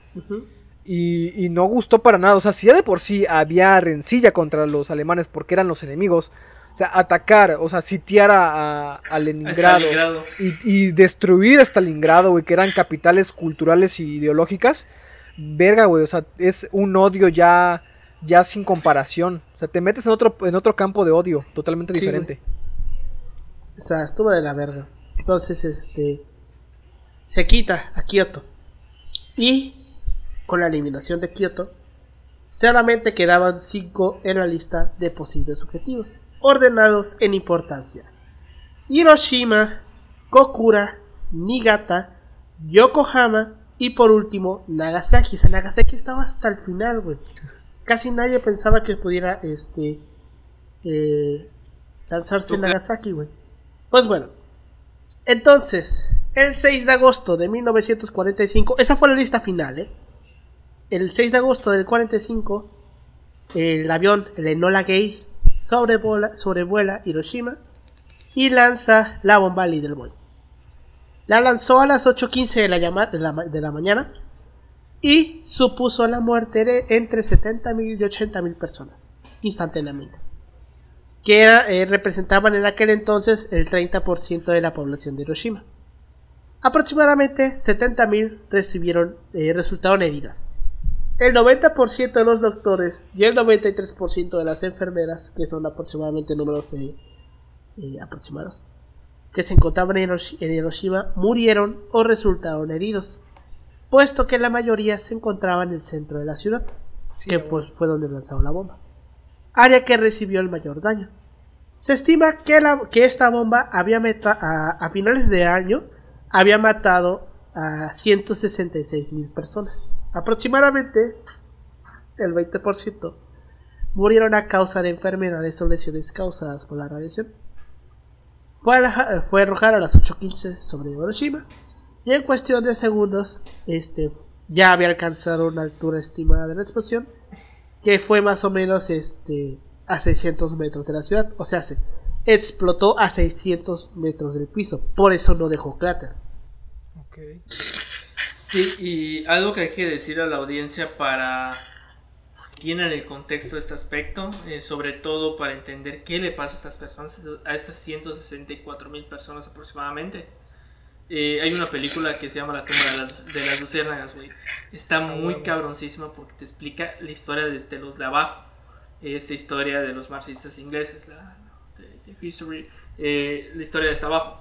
Y, y no gustó para nada, o sea, si ya de por sí había rencilla contra los alemanes porque eran los enemigos, o sea, atacar, o sea, sitiar a, a- Leningrado Stalingrado. y, y destruir a Stalingrado, güey, que eran capitales culturales y ideológicas, verga, güey, o sea, es un odio ya, ya sin comparación. O sea, te metes en otro, en otro campo de odio, totalmente Sí, diferente. O sea, estuvo de la verga. Entonces, este. Se quita a Kioto. Y con la eliminación de Kioto, solamente quedaban 5 en la lista de posibles objetivos, ordenados en importancia. Hiroshima, Kokura, Niigata, Yokohama y por último Nagasaki. O sea, Nagasaki estaba hasta el final, güey. Casi nadie pensaba que pudiera este eh, lanzarse en Nagasaki, güey. Pues bueno. Entonces, el 6 de agosto de 1945, esa fue la lista final, ¿eh? El 6 de agosto del 45, el avión, el Enola Gay, sobrevuela, sobrevuela Hiroshima y lanza la bomba Little Boy. La lanzó a las 8.15 de la, de, la, de la mañana y supuso la muerte de entre 70.000 y 80.000 personas instantáneamente, que eh, representaban en aquel entonces el 30% de la población de Hiroshima. Aproximadamente 70.000 recibieron, eh, resultaron heridas. El 90% de los doctores y el 93% de las enfermeras, que son aproximadamente números eh, aproximados, que se encontraban en Hiroshima murieron o resultaron heridos, puesto que la mayoría se encontraba en el centro de la ciudad, que pues fue donde lanzaron la bomba, área que recibió el mayor daño. Se estima que, la, que esta bomba había a, a, finales de año había matado a 166 mil personas. Aproximadamente el 20% murieron a causa de enfermedades o lesiones causadas por la radiación. Fue, a fue arrojar a las 8.15 sobre Hiroshima y en cuestión de segundos este, ya había alcanzado una altura estimada de la explosión que fue más o menos este, a 600 metros de la ciudad. O sea, se explotó a 600 metros del piso. Por eso no dejó cráter. Okay. Sí, y algo que hay que decir a la audiencia para tienen el contexto de este aspecto, eh, sobre todo para entender qué le pasa a estas personas, a estas 164 mil personas aproximadamente. Eh, hay una película que se llama La tumba de las, de luciérnagas, güey. Está ah, muy cabroncísima porque te explica la historia desde los de abajo. Esta historia de los marxistas ingleses, la, de, history, eh, la historia de hasta abajo.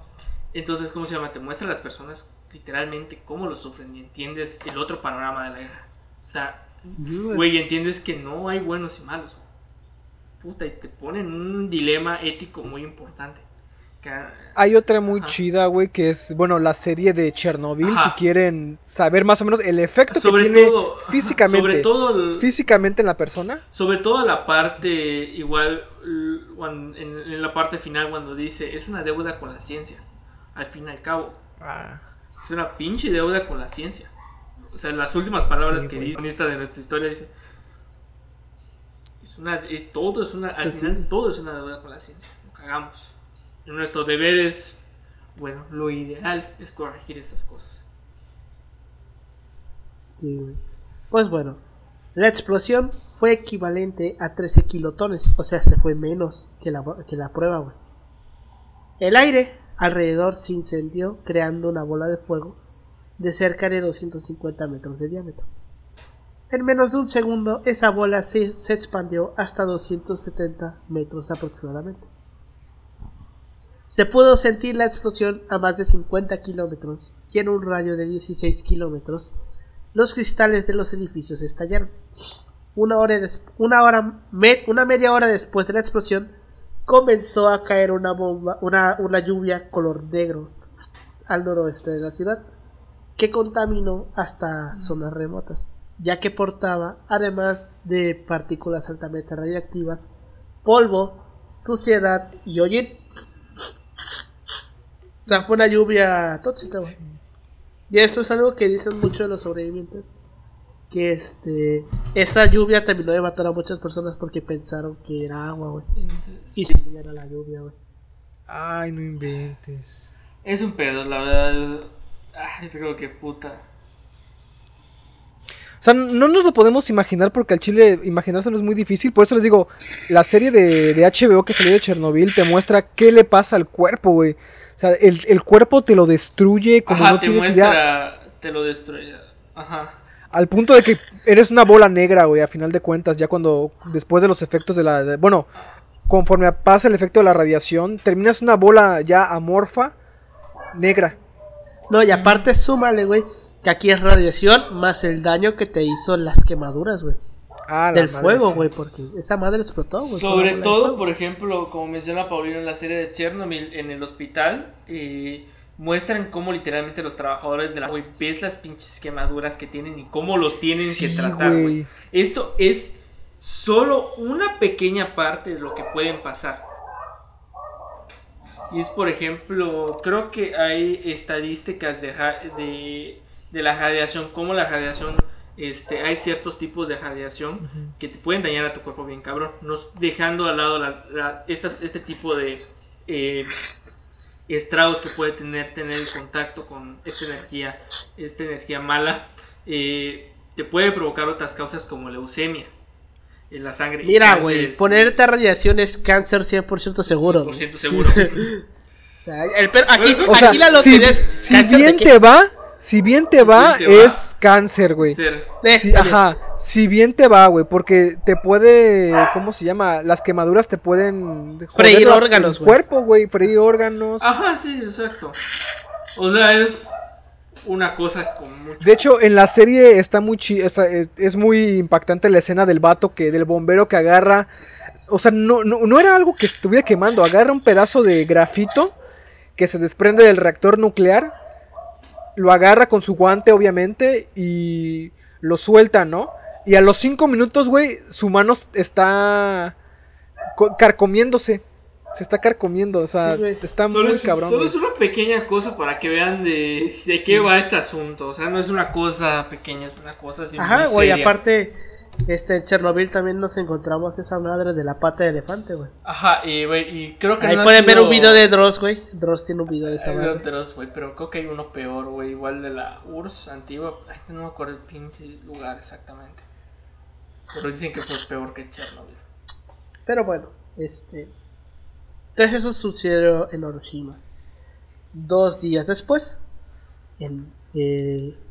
Entonces, ¿cómo se llama? Te muestra a las personas literalmente cómo lo sufren y entiendes el otro panorama de la guerra. O sea, Güey, entiendes que no hay buenos y malos. Puta, y te ponen un dilema ético muy importante. Hay otra muy chida, güey, que es, bueno, la serie de Chernobyl, si quieren saber más o menos el efecto que tiene físicamente, sobre todo físicamente en la persona. Sobre todo la parte, igual, en, la parte final cuando dice, es una deuda con la ciencia, al fin y al cabo. Ah. Es una pinche deuda con la ciencia. O sea, las últimas palabras que dice esta de nuestra historia dice. Es una, todo es una, al pues final todo es una deuda con la ciencia, lo cagamos. nuestro deber es, bueno, lo ideal es corregir estas cosas. Sí, Pues bueno, la explosión fue equivalente a 13 kilotones, o sea, se fue menos que la, que la prueba, güey. El aire alrededor se incendió creando una bola de fuego de cerca de 250 metros de diámetro. En menos de un segundo, esa bola se, expandió hasta 270 metros aproximadamente. Se pudo sentir la explosión a más de 50 kilómetros y en un radio de 16 kilómetros los cristales de los edificios estallaron. Una, hora una, hora una media hora después de la explosión comenzó a caer una bomba, una, una lluvia color negro al noroeste de la ciudad que contaminó hasta zonas remotas, ya que portaba, además de partículas altamente radiactivas, polvo, suciedad y hollín. O sea, fue una lluvia tóxica, Y esto es algo que dicen muchos de los sobrevivientes. Que este. Esa lluvia terminó de matar a muchas personas porque pensaron que era agua, güey. Y sí, era la lluvia, güey. Ay, no inventes. Es un pedo, la verdad. Ay, creo que puta. O sea, no nos lo podemos imaginar porque al chile imaginárselo es muy difícil. Por eso les digo, la serie de, de HBO que salió de Chernobyl te muestra qué le pasa al cuerpo, güey. O sea, el, cuerpo te lo destruye como no te tienes muestra, Te lo destruye. Ajá. Al punto de que eres una bola negra, güey, a final de cuentas, ya cuando, después de los efectos de la... bueno, conforme pasa el efecto de la radiación, terminas una bola ya amorfa, negra. No, y aparte súmale, güey, que aquí es radiación más el daño que te hizo las quemaduras, güey. Ah, del fuego, sí. güey, porque esa madre explotó, güey. Sobre todo, por ejemplo, como menciona Paulino en la serie de Chernobyl, en el hospital, eh, muestran cómo literalmente los trabajadores de la güey, ves las pinches quemaduras que tienen y cómo los tienen que tratar, güey. Esto es solo una pequeña parte de lo que pueden pasar. Y es, por ejemplo, creo que hay estadísticas de, de, de la radiación, como la radiación, este, hay ciertos tipos de radiación que te pueden dañar a tu cuerpo bien cabrón, nos dejando al lado la- la- estas, este tipo de eh, estragos que puede tener tener el contacto con esta energía, esta energía mala, eh, te puede provocar otras causas como leucemia en la sangre. Mira, güey, ponerte radiación es cáncer 100% seguro. Por güey. ciento seguro. O sea, el per- aquí, O sea, aquí la si, lotería es si de bien te va, si bien te va, bien te va. es cáncer, güey. Eh, Sí, bien. ajá, si bien te va, güey, porque te puede, ¿cómo se llama? Las quemaduras te pueden Freír órganos, el cuerpo, güey, freír órganos. Ajá, sí, exacto. O sea, es una cosa con mucho... De hecho, en la serie está muy chi- eh, es muy impactante la escena del vato que del bombero que agarra, o sea, no, no, no era algo que estuviera quemando, agarra un pedazo de grafito que se desprende del reactor nuclear, lo agarra con su guante, obviamente, y lo suelta, ¿no? Y a los cinco minutos, güey, su mano está co- carcomiéndose. Se está carcomiendo, o sea, Sí, está Solo, muy es, cabrón. solo güey. es una pequeña cosa para que vean de, de qué va este asunto. O sea, no es una cosa pequeña, es una cosa así Ajá, muy güey, seria. aparte, este, en Chernobyl también nos encontramos esa madre de la pata de elefante, güey. Ajá, y, güey, y creo que Ahí no pueden ver un video de Dross, güey. Dross tiene un video de esa madre. otros, güey, pero creo que hay uno peor, güey, igual de la URSS antigua. Ay, no me acuerdo el pinche lugar exactamente. Pero dicen que fue peor que Chernobyl. Pero bueno, este. Entonces eso sucedió en Hiroshima. Dos días después,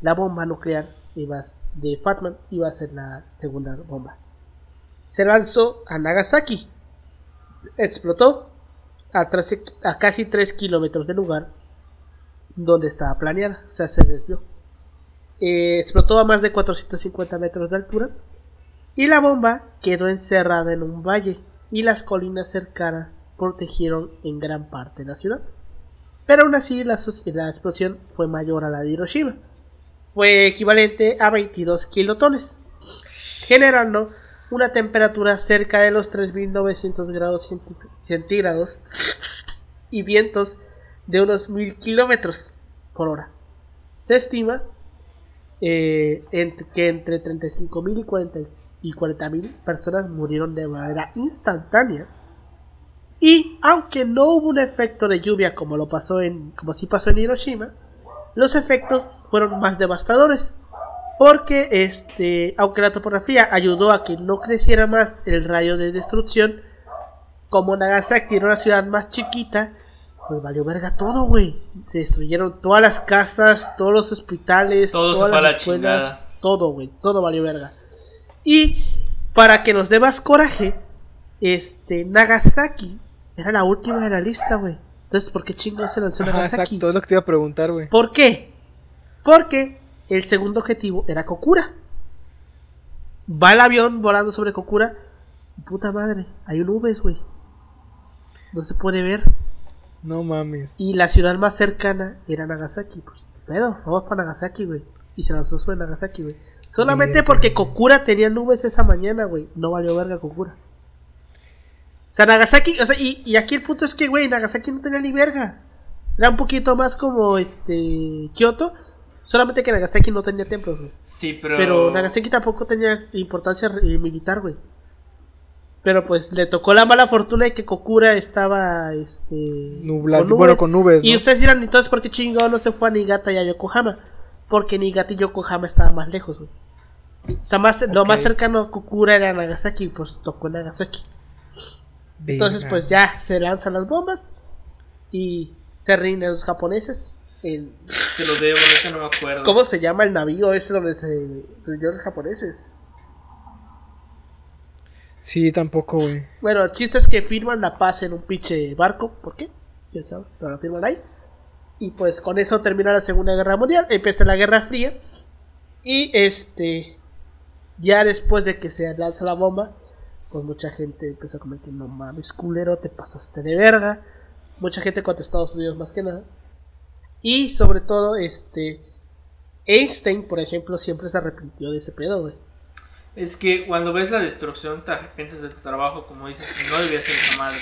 la bomba nuclear iba de Fatman iba a ser la segunda bomba. Se lanzó a Nagasaki. Explotó a casi 3 kilómetros del lugar donde estaba planeada. O sea, se desvió. Eh, explotó a más de 450 metros de altura. Y la bomba quedó encerrada en un valle y las colinas cercanas protegieron en gran parte la ciudad. Pero aún así la, explosión fue mayor a la de Hiroshima. Fue equivalente a 22 kilotones, generando una temperatura cerca de los 3900 grados centígrados y vientos de unos 1000 kilómetros por hora. Se estima eh, que entre 35.000 y 40 y 40.000 personas murieron de manera instantánea. Y aunque no hubo un efecto de lluvia como lo pasó en como sí pasó en Hiroshima, los efectos fueron más devastadores. Porque este, aunque la topografía ayudó a que no creciera más el rayo de destrucción, como Nagasaki era una ciudad más chiquita, pues valió verga todo, güey. Se destruyeron todas las casas, todos los hospitales, Todo se todas fue a las la escuelas, chingada. todo, güey, todo valió verga. Y para que nos dé más coraje, este Nagasaki era la última de la lista, güey. Entonces, ¿por qué chingados se lanzó Nagasaki? exacto, es lo que te iba a preguntar, güey. ¿Por qué? Porque el segundo objetivo era Kokura. Va el avión volando sobre Kokura. Puta madre, hay un nubes, güey. No se puede ver. No mames. Y la ciudad más cercana era Nagasaki. Pues, ¿qué pedo, vamos para Nagasaki, güey. Y se lanzó sobre Nagasaki, güey. Solamente porque Kokura tenía nubes esa mañana, güey. No valió verga Kokura. O sea, Nagasaki, o sea, y, y aquí el punto es que, güey, Nagasaki no tenía ni verga. Era un poquito más como este Kyoto. Solamente que Nagasaki no tenía templos, güey. Sí, pero... Pero Nagasaki tampoco tenía importancia eh, militar, güey. Pero pues le tocó la mala fortuna de que Kokura estaba este Nublado, bueno, con nubes, Y ¿no? ustedes dirán, entonces, ¿por qué chingón no se fue a Niigata y a Yokohama? Porque Niigata y Yokohama estaban más lejos, güey. O sea, más, lo más cercano a Kokura era Nagasaki, pues tocó Nagasaki. Entonces, pues ya se lanzan las bombas y se rinden los japoneses. El- Te lo debo, ahorita no me acuerdo. ¿Cómo se llama el navío ese donde se rindieron los japoneses? Sí, tampoco, güey. Bueno, el chiste es que firman la paz en un pinche barco. ¿Por qué? Ya saben, pero la firman ahí. Y pues con eso termina la Segunda Guerra Mundial. Empieza la Guerra Fría. Y este. Ya después de que se lanza la bomba, pues mucha gente empezó a comentar, no mames, culero, te pasaste de verga. Mucha gente contra Estados Unidos más que nada. Y sobre todo, este, Einstein, por ejemplo, siempre se arrepintió de ese pedo, güey. Es que cuando ves la destrucción te arrepientes de tu trabajo, como dices, no debía ser esa madre.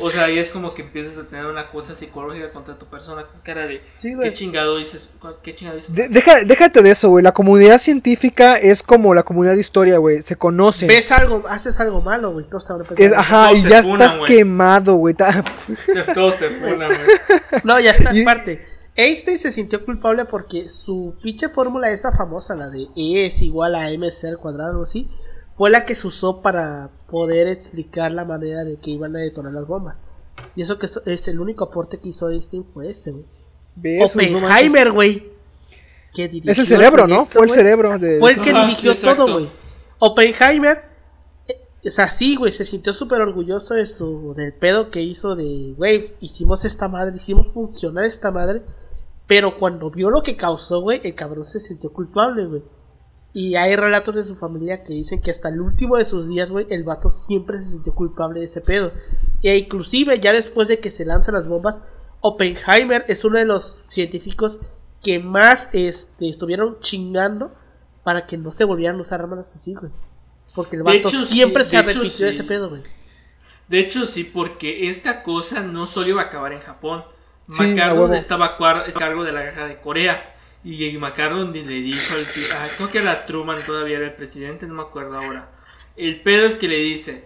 O sea, ahí es como que empiezas a tener una cosa psicológica contra tu persona, con cara de Sí, qué chingado dices, qué chingado dices. De- deja- déjate de eso, güey. La comunidad científica es como la comunidad de historia, güey. Se conocen. Ves algo, haces algo malo, güey. Todos estaban Es- ajá, todos y te ya funan, estás quemado, güey. Todos te funan, güey. No, ya está, Y- parte. Einstein se sintió culpable porque su pinche fórmula esa famosa, la de E es igual a mc al cuadrado o así, fue la que se usó para poder explicar la manera de que iban a detonar las bombas. Y eso que esto- es el único aporte que hizo Einstein fue ese, güey. Oppenheimer, güey. Es el cerebro, ¿no? proyecto, Fue el cerebro de... Fue el que Ajá, dirigió sí, todo, güey. Oppenheimer, eh, o sea, sí, güey, se sintió súper orgulloso de su, del pedo que hizo de, güey, hicimos esta madre, hicimos funcionar esta madre, pero cuando vio lo que causó, güey, el cabrón se sintió culpable, güey. Y hay relatos de su familia que dicen que hasta el último de sus días, güey, el vato siempre se sintió culpable de ese pedo. E inclusive ya después de que se lanzan las bombas, Oppenheimer es uno de los científicos que más este, estuvieron chingando para que no se volvieran a usar armas así, güey. Porque el vato hecho, siempre se arrepintió de ese pedo, güey. De hecho, sí, porque esta cosa no solo iba a acabar en Japón. Sí, estaba a cargo de la guerra de Corea. Y MacArthur le dijo al pi- ah, creo que era Truman todavía era el presidente, no me acuerdo ahora. El pedo es que le dice,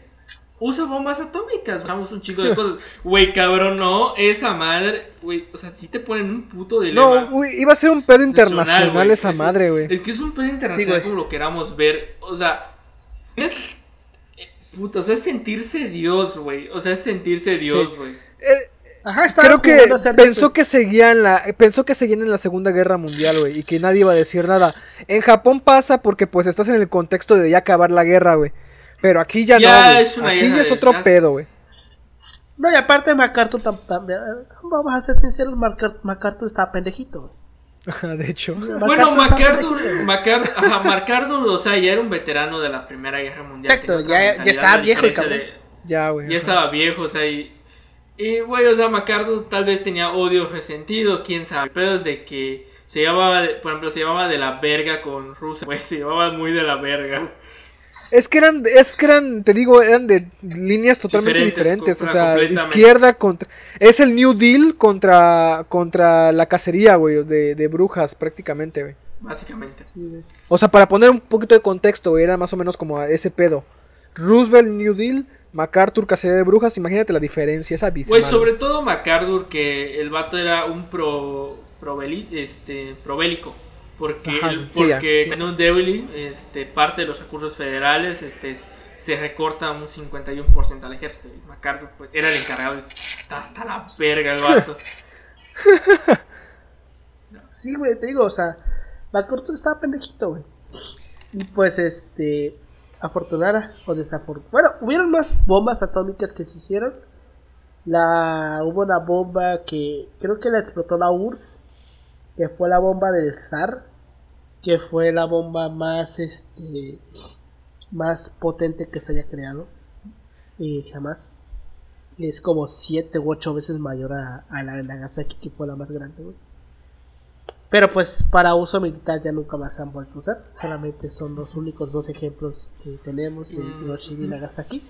usa bombas atómicas, usamos un chico de cosas. Güey, cabrón, no, esa madre, güey, o sea, sí te ponen un puto dilema. No, güey, iba a ser un pedo nacional, internacional güey. esa Es- madre, güey. Es que es un pedo Sí, internacional como lo queramos ver. O sea, es. eh, Puta, o sea, es sentirse Dios, güey. O sea, es sentirse Dios, güey. Eh, Ajá, estaba creo que pensó que seguían la pensó que seguían en la Segunda Guerra Mundial, güey, y que nadie iba a decir nada. En Japón pasa porque pues estás en el contexto de ya acabar la guerra, güey. Pero aquí ya, Ya no, güey. es una Aquí ya es otro desgaste. pedo, güey. No, y aparte MacArthur tam- también... Vamos a ser sinceros, MacArthur estaba pendejito, güey. Ajá, de hecho. Bueno, MacArthur. MacArthur, ajá, MacArthur, o sea, ya era un veterano de la Primera Guerra Mundial. Exacto, ya- estaba viejo el diferencia cabrón. de- Ya, güey. Ya estaba viejo, o sea, y. Y, güey, o sea, MacArthur tal vez tenía odio resentido, quién sabe. Pero es de que se llevaba, de- por ejemplo, se llevaba de la verga con Rusia, güey, se llevaba muy de la verga. Es que eran, es que eran, te digo, eran de líneas totalmente Diferentes, diferentes. O sea, izquierda contra. Es el New Deal contra, contra la cacería, güey, de, de brujas, prácticamente, güey. Básicamente. Sí, güey. O sea, para poner un poquito de contexto, güey, era más o menos como a ese pedo. Roosevelt, New Deal, MacArthur, cacería de brujas, imagínate la diferencia, es abismal. Pues sobre todo MacArthur, que el vato era un pro, este, probélico. Porque, Ajá, ya, porque sí. en un Devili, este, parte de los recursos federales este, se recorta un 51% al ejército. Y MacArthur pues, era el encargado. de- Está hasta la verga el vato. Sí, güey, te digo, o sea, MacArthur estaba pendejito, güey. Y pues, este, afortunada o desafortunada. Bueno, hubieron más bombas atómicas que se hicieron. La, hubo una bomba que creo que la explotó la URSS, que fue la bomba del zar, que fue la bomba más, este, más potente que se haya creado. Y jamás. Es como 7 u 8 veces mayor a, a la de Nagasaki, que fue la más grande, güey. Pero pues para uso militar ya nunca más se han vuelto a usar. Solamente son los únicos dos ejemplos que tenemos de Mm, Hiroshima y Nagasaki.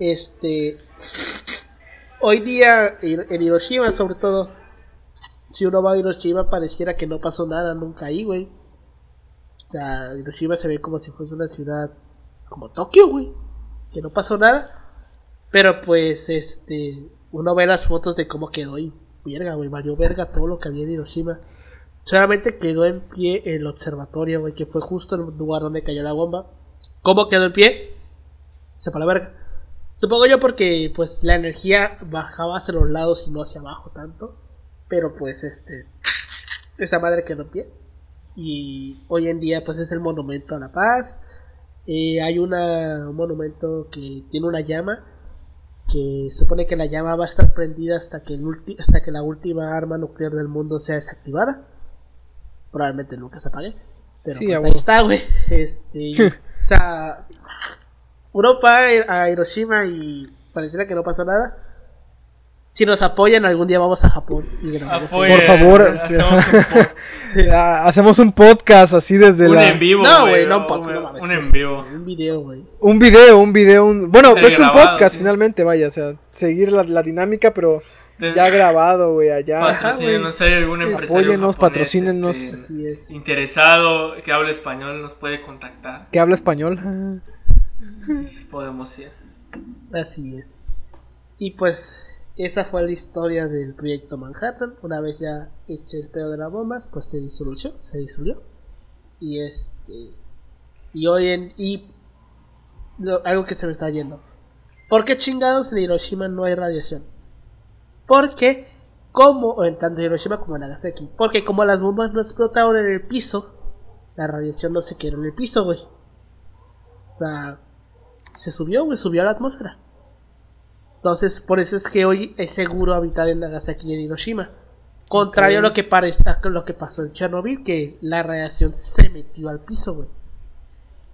Este. Hoy día en en Hiroshima, sobre todo, si uno va a Hiroshima, pareciera que no pasó nada nunca ahí, güey. O sea, Hiroshima se ve como si fuese una ciudad como Tokio, güey. Que no pasó nada. Pero pues, este. Uno ve las fotos de cómo quedó y. Verga, güey, valió verga todo lo que había en Hiroshima. Solamente quedó en pie el observatorio, güey, que fue justo el lugar donde cayó la bomba. ¿Cómo quedó en pie? Sepa la verga. Supongo yo porque pues la energía bajaba hacia los lados y no hacia abajo tanto. Pero pues este. Esa madre quedó en pie. Y hoy en día pues es el monumento a la paz. Eh, hay una, un monumento que tiene una llama. Que supone que la llama va a estar prendida hasta que, el hasta que la última arma nuclear del mundo sea desactivada. Probablemente nunca se apague. Pero Sí, pues ahí está, güey. Este, o sea, Europa a Hiroshima y pareciera que no pasó nada. Si nos apoyan, algún día vamos a Japón y grabamos. Apoyen, Por favor. hacemos un, po- Hacemos un podcast así desde un la... en vivo. No, güey, no un no mames. Un en vivo. Un video, güey. Un video, un video, un... Bueno, El pues que un podcast sí. finalmente, vaya, o sea, seguir la, la dinámica, pero ya grabado, güey, allá. Patrocínenos, hay algún empresario Apóyennos, japonés, patrocínenos. este, Así es. interesado que hable español nos puede contactar. Que habla español. Ah. Podemos ir. Así es. Y pues, esa fue la historia del proyecto Manhattan. Una vez ya hecho el pedo de las bombas, pues se disolvió, se disolvió. Y este. Y hoy en. Y. lo- algo que se me está yendo. ¿Por qué chingados en Hiroshima no hay radiación? Porque, como en tanto Hiroshima como en Nagasaki, porque como las bombas no explotaron en el piso, la radiación no se quedó en el piso, güey. O sea, se subió, güey, subió a la atmósfera. Entonces, por eso es que hoy es seguro habitar en Nagasaki y en Hiroshima. Contrario a lo que parece, a lo que pasó en Chernobyl, que la radiación se metió al piso, güey.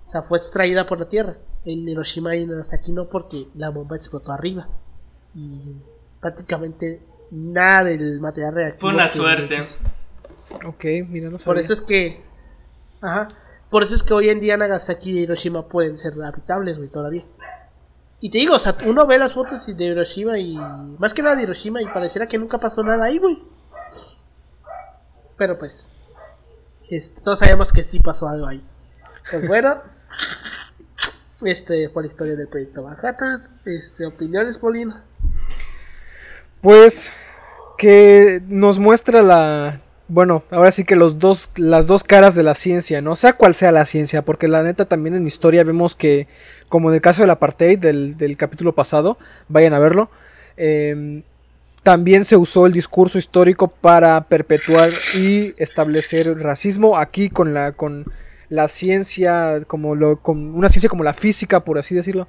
O sea, fue extraída por la tierra. En Hiroshima y en Nagasaki no, porque la bomba explotó arriba. Y prácticamente nada del material reactivo. Fue una suerte. Ok, mira, no Por sabía. eso es que. Ajá. Por eso es que hoy en día Nagasaki y Hiroshima pueden ser habitables, güey, todavía. Y te digo, o sea, uno ve las fotos de Hiroshima y. Más que nada de Hiroshima y pareciera que nunca pasó nada ahí, güey. Pero pues. este, todos sabemos que sí pasó algo ahí. Pues bueno. Este fue la historia del proyecto Manhattan. Este, opiniones, Paulina. Pues que nos muestra la bueno, ahora sí que los dos las dos caras de la ciencia, no sea cual sea la ciencia, porque la neta también en historia vemos que como en el caso del apartheid del, del capítulo pasado, vayan a verlo. em, también se usó el discurso histórico para perpetuar y establecer el racismo aquí con la con la ciencia como lo con una ciencia como la física por así decirlo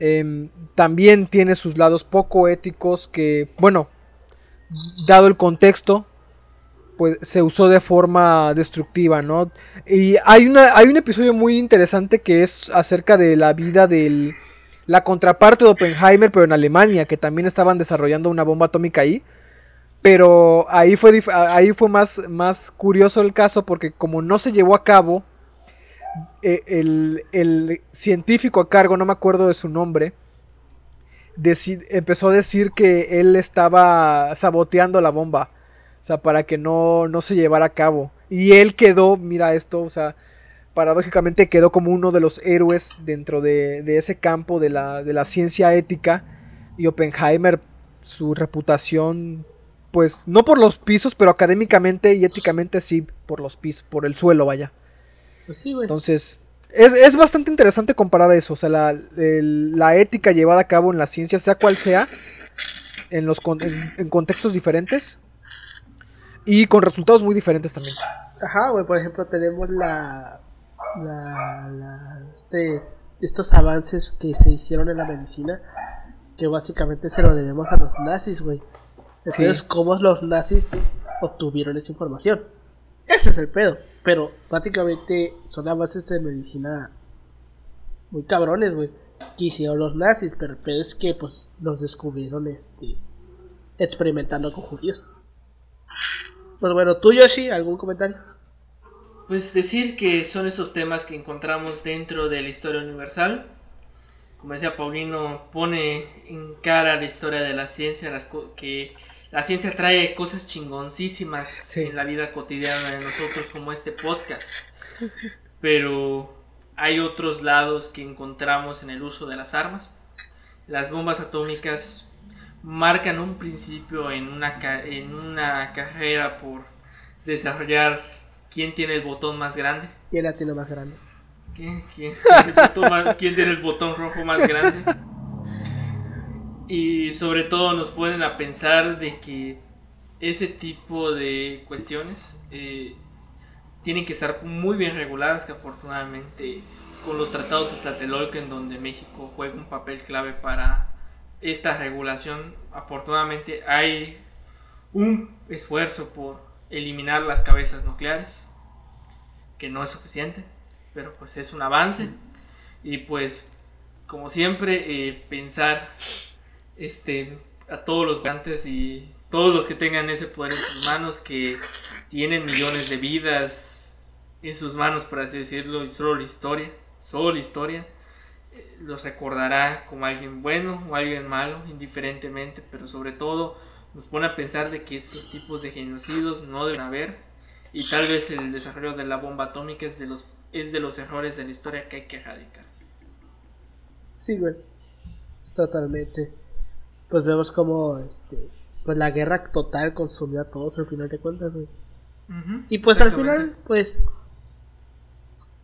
em, también tiene sus lados poco éticos que, bueno, dado el contexto, pues se usó de forma destructiva, ¿no? Y hay, una, hay un episodio muy interesante que es acerca de la vida del... La contraparte de Oppenheimer, pero en Alemania, que también estaban desarrollando una bomba atómica ahí. Pero ahí fue, ahí fue más, más curioso el caso porque como no se llevó a cabo, eh, el, científico a cargo, no me acuerdo de su nombre, empezó a decir que él estaba saboteando la bomba. O sea, para que no, se llevara a cabo. Y él quedó, mira esto, o sea, paradójicamente quedó como uno de los héroes dentro de, de ese campo de la, de la ciencia ética. Y Oppenheimer, su reputación, pues no por los pisos, pero académicamente y éticamente sí por los pisos, por el suelo, vaya. Pues sí, güey. Entonces, es, es bastante interesante comparar eso, o sea, la, el- la ética llevada a cabo en la ciencia, sea cual sea, en, los con- en, en contextos diferentes y con resultados muy diferentes también. Ajá, güey, por ejemplo, tenemos la, la, la- este, estos avances que se hicieron en la medicina, que básicamente se lo debemos a los nazis, güey. El Sí. pedo es cómo los nazis obtuvieron esa información. Ese es el pedo. Pero prácticamente son avances de medicina muy cabrones, güey. Que hicieron los nazis, pero el pedo es que pues los descubrieron este experimentando con judíos. Pues bueno, tú Yoshi, ¿algún comentario? Pues decir que son esos temas que encontramos dentro de la historia universal. Como decía Paulino, pone en cara la historia de la ciencia, las que la ciencia trae cosas chingoncísimas Sí. en la vida cotidiana de nosotros, como este podcast. Pero hay otros lados que encontramos en el uso de las armas. Las bombas atómicas marcan un principio en una, ca- en una carrera por desarrollar quién tiene el botón más grande. Y el latino más grande. ¿Quién, quién tiene quién tiene el botón rojo más grande? Y sobre todo nos ponen a pensar de que ese tipo de cuestiones eh, tienen que estar muy bien reguladas, que afortunadamente con los tratados de Tlatelolco en donde México juega un papel clave para esta regulación, afortunadamente hay un esfuerzo por eliminar las cabezas nucleares. que no es suficiente, pero pues es un avance. Y pues, como siempre, eh, pensar este, a todos los gigantes y todos los que tengan ese poder en sus manos, que tienen millones de vidas en sus manos, por así decirlo, y solo la historia, solo la historia, eh, los recordará como alguien bueno o alguien malo, indiferentemente, pero sobre todo nos pone a pensar de que estos tipos de genocidios no deben haber y tal vez el desarrollo de la bomba atómica es de los, es de los errores de la historia que hay que erradicar. Sí, güey. Totalmente. Pues vemos como este, pues la guerra total consumió a todos al final de cuentas, güey. Y pues al final, pues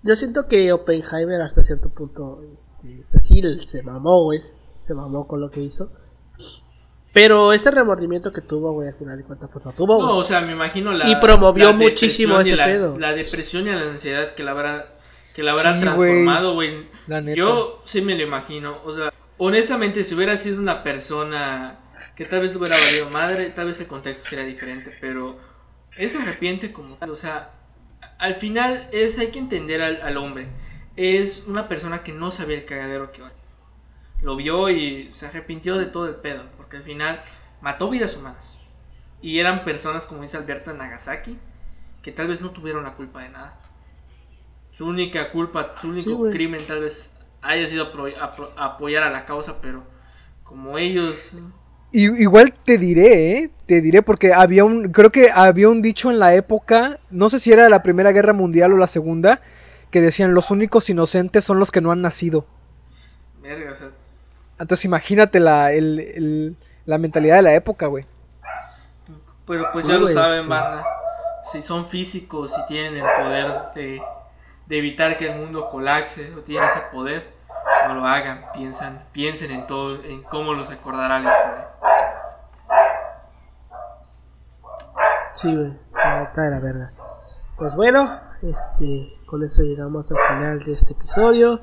yo siento que Oppenheimer hasta cierto punto, este, sí, se mamó, güey. Se mamó con lo que hizo. Pero ese remordimiento que tuvo, güey, al final de cuentas, pues no tuvo. No, o sea, me imagino la. Y promovió muchísimo ese la, pedo. La depresión y la ansiedad que la habrá, que la habrá transformado, güey. Yo sí me lo imagino. O sea, honestamente, si hubiera sido una persona que tal vez hubiera valido madre, tal vez el contexto sería diferente, pero él se arrepiente como tal. O sea, al final es, hay que entender al, al hombre. Es una persona que no sabía el cagadero que lo vio y se arrepintió de todo el pedo, porque al final mató vidas humanas. Y eran personas, como dice Alberto, Nagasaki, que tal vez no tuvieron la culpa de nada. Su única culpa, su único crimen tal vez haya sido apoyar a la causa, pero como ellos... igual te diré, ¿eh? Te diré porque había un, creo que había un dicho en la época, no sé si era la Primera Guerra Mundial o la Segunda, que decían los únicos inocentes son los que no han nacido. Verga, o sea, entonces imagínate la, la mentalidad de la época, güey. Pero pues ya lo saben, banda. Si son físicos, si tienen el poder de, evitar que el mundo colapse o tienen ese poder, no lo hagan. Piensan, piensen en todo, en cómo los recordará la historia. Sí, güey, está, de la verga. Pues bueno, este, con eso llegamos al final de este episodio.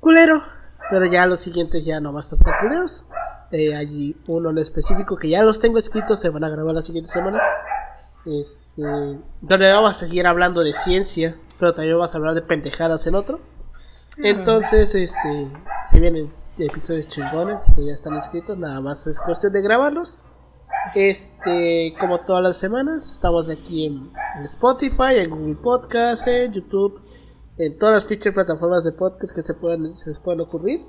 Culero, pero ya los siguientes ya no van a estar tan culeros. Eh, hay uno en específico que ya los tengo escritos, se van a grabar la siguiente semana. Este, donde vamos a seguir hablando de ciencia, pero también vamos a hablar de pendejadas en otro. Entonces, este, se vienen episodios chingones que ya están escritos, nada más es cuestión de grabarlos. Este, como todas las semanas, estamos aquí en, Spotify, en Google Podcast, en YouTube, en todas las fichas plataformas de podcast que se puedan se les puedan ocurrir.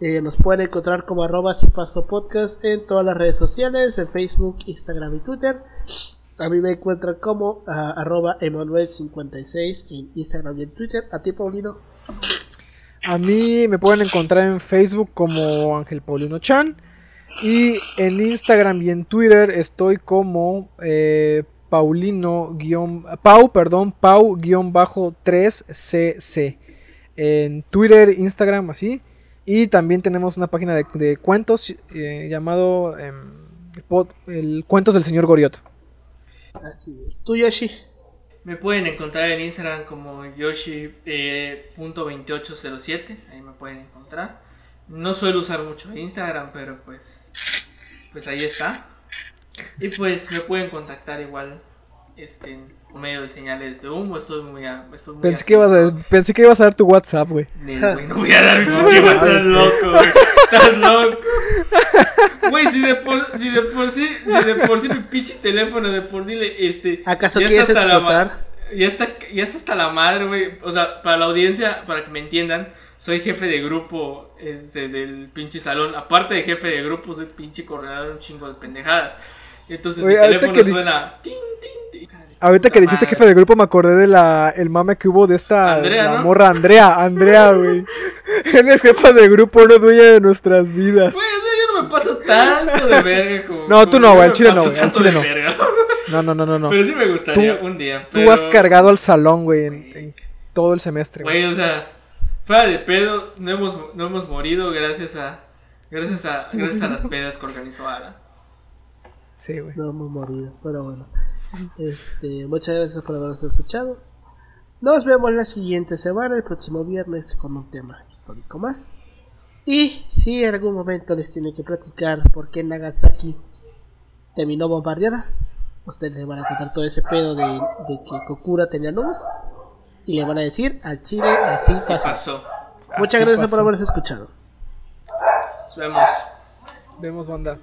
Eh, nos pueden encontrar como arroba si paso podcast en todas las redes sociales, en Facebook, Instagram y Twitter. A mí me encuentran como uh, arroba Emanuel56 en Instagram y en Twitter. A ti, Paulino. A mí me pueden encontrar en Facebook como Ángel Paulino Chan. Y en Instagram y en Twitter estoy como eh, Paulino Pau, perdón, Pau 3cc en Twitter, Instagram, así. Y también tenemos una página de, cuentos eh, llamado em, el Cuentos del Señor Goriot. Así es. ¿Tú, Yoshi? Me pueden encontrar en Instagram como yoshi.2807. Eh, ahí me pueden encontrar. No suelo usar mucho Instagram, pero pues, pues ahí está. Y pues me pueden contactar igual este, medio de señales de humo. Estoy muy, estoy muy pensé, que ibas a, pensé que ibas a dar tu WhatsApp, güey. No voy a dar mi pinche Estás loco, güey. Estás loco. Güey, si de por, si de por sí, si de por sí mi pinche teléfono de por sí le, este. ¿Acaso ya quieres está explotar? La, ya está, ya está hasta la madre, güey. O sea, para la audiencia, para que me entiendan, soy jefe de grupo este, del pinche salón. Aparte de jefe de grupo, soy pinche coordinador de un chingo de pendejadas. Entonces mi teléfono suena. Ahorita que dijiste jefe de grupo me acordé de la el mame que hubo de esta la morra Andrea, Andrea, güey. Él es jefa de grupo, no dueña de nuestras vidas. Güey, o sea, yo no me paso tanto de verga como. No, tú no, güey, el chile no, güey, el chile no. No, no, no, no, Pero sí me gustaría un día. Tú has cargado al salón, güey, en, todo el semestre. Güey, o sea, fuera de pedo, no hemos, no hemos morido gracias a. Gracias a, gracias a las pedas que organizó Ada. Sí, güey. No hemos morido, pero bueno. Este, muchas gracias por habernos escuchado. Nos vemos la siguiente semana, el próximo viernes, con un tema histórico más. Y si en algún momento les tiene que platicar por qué Nagasaki terminó bombardeada, Ustedes le van a contar todo ese pedo de, de que Kokura tenía nubes. Y le van a decir al chile así Así pasó. pasó. Muchas Así gracias pasó. por haberse escuchado. Nos vemos. Vemos, banda.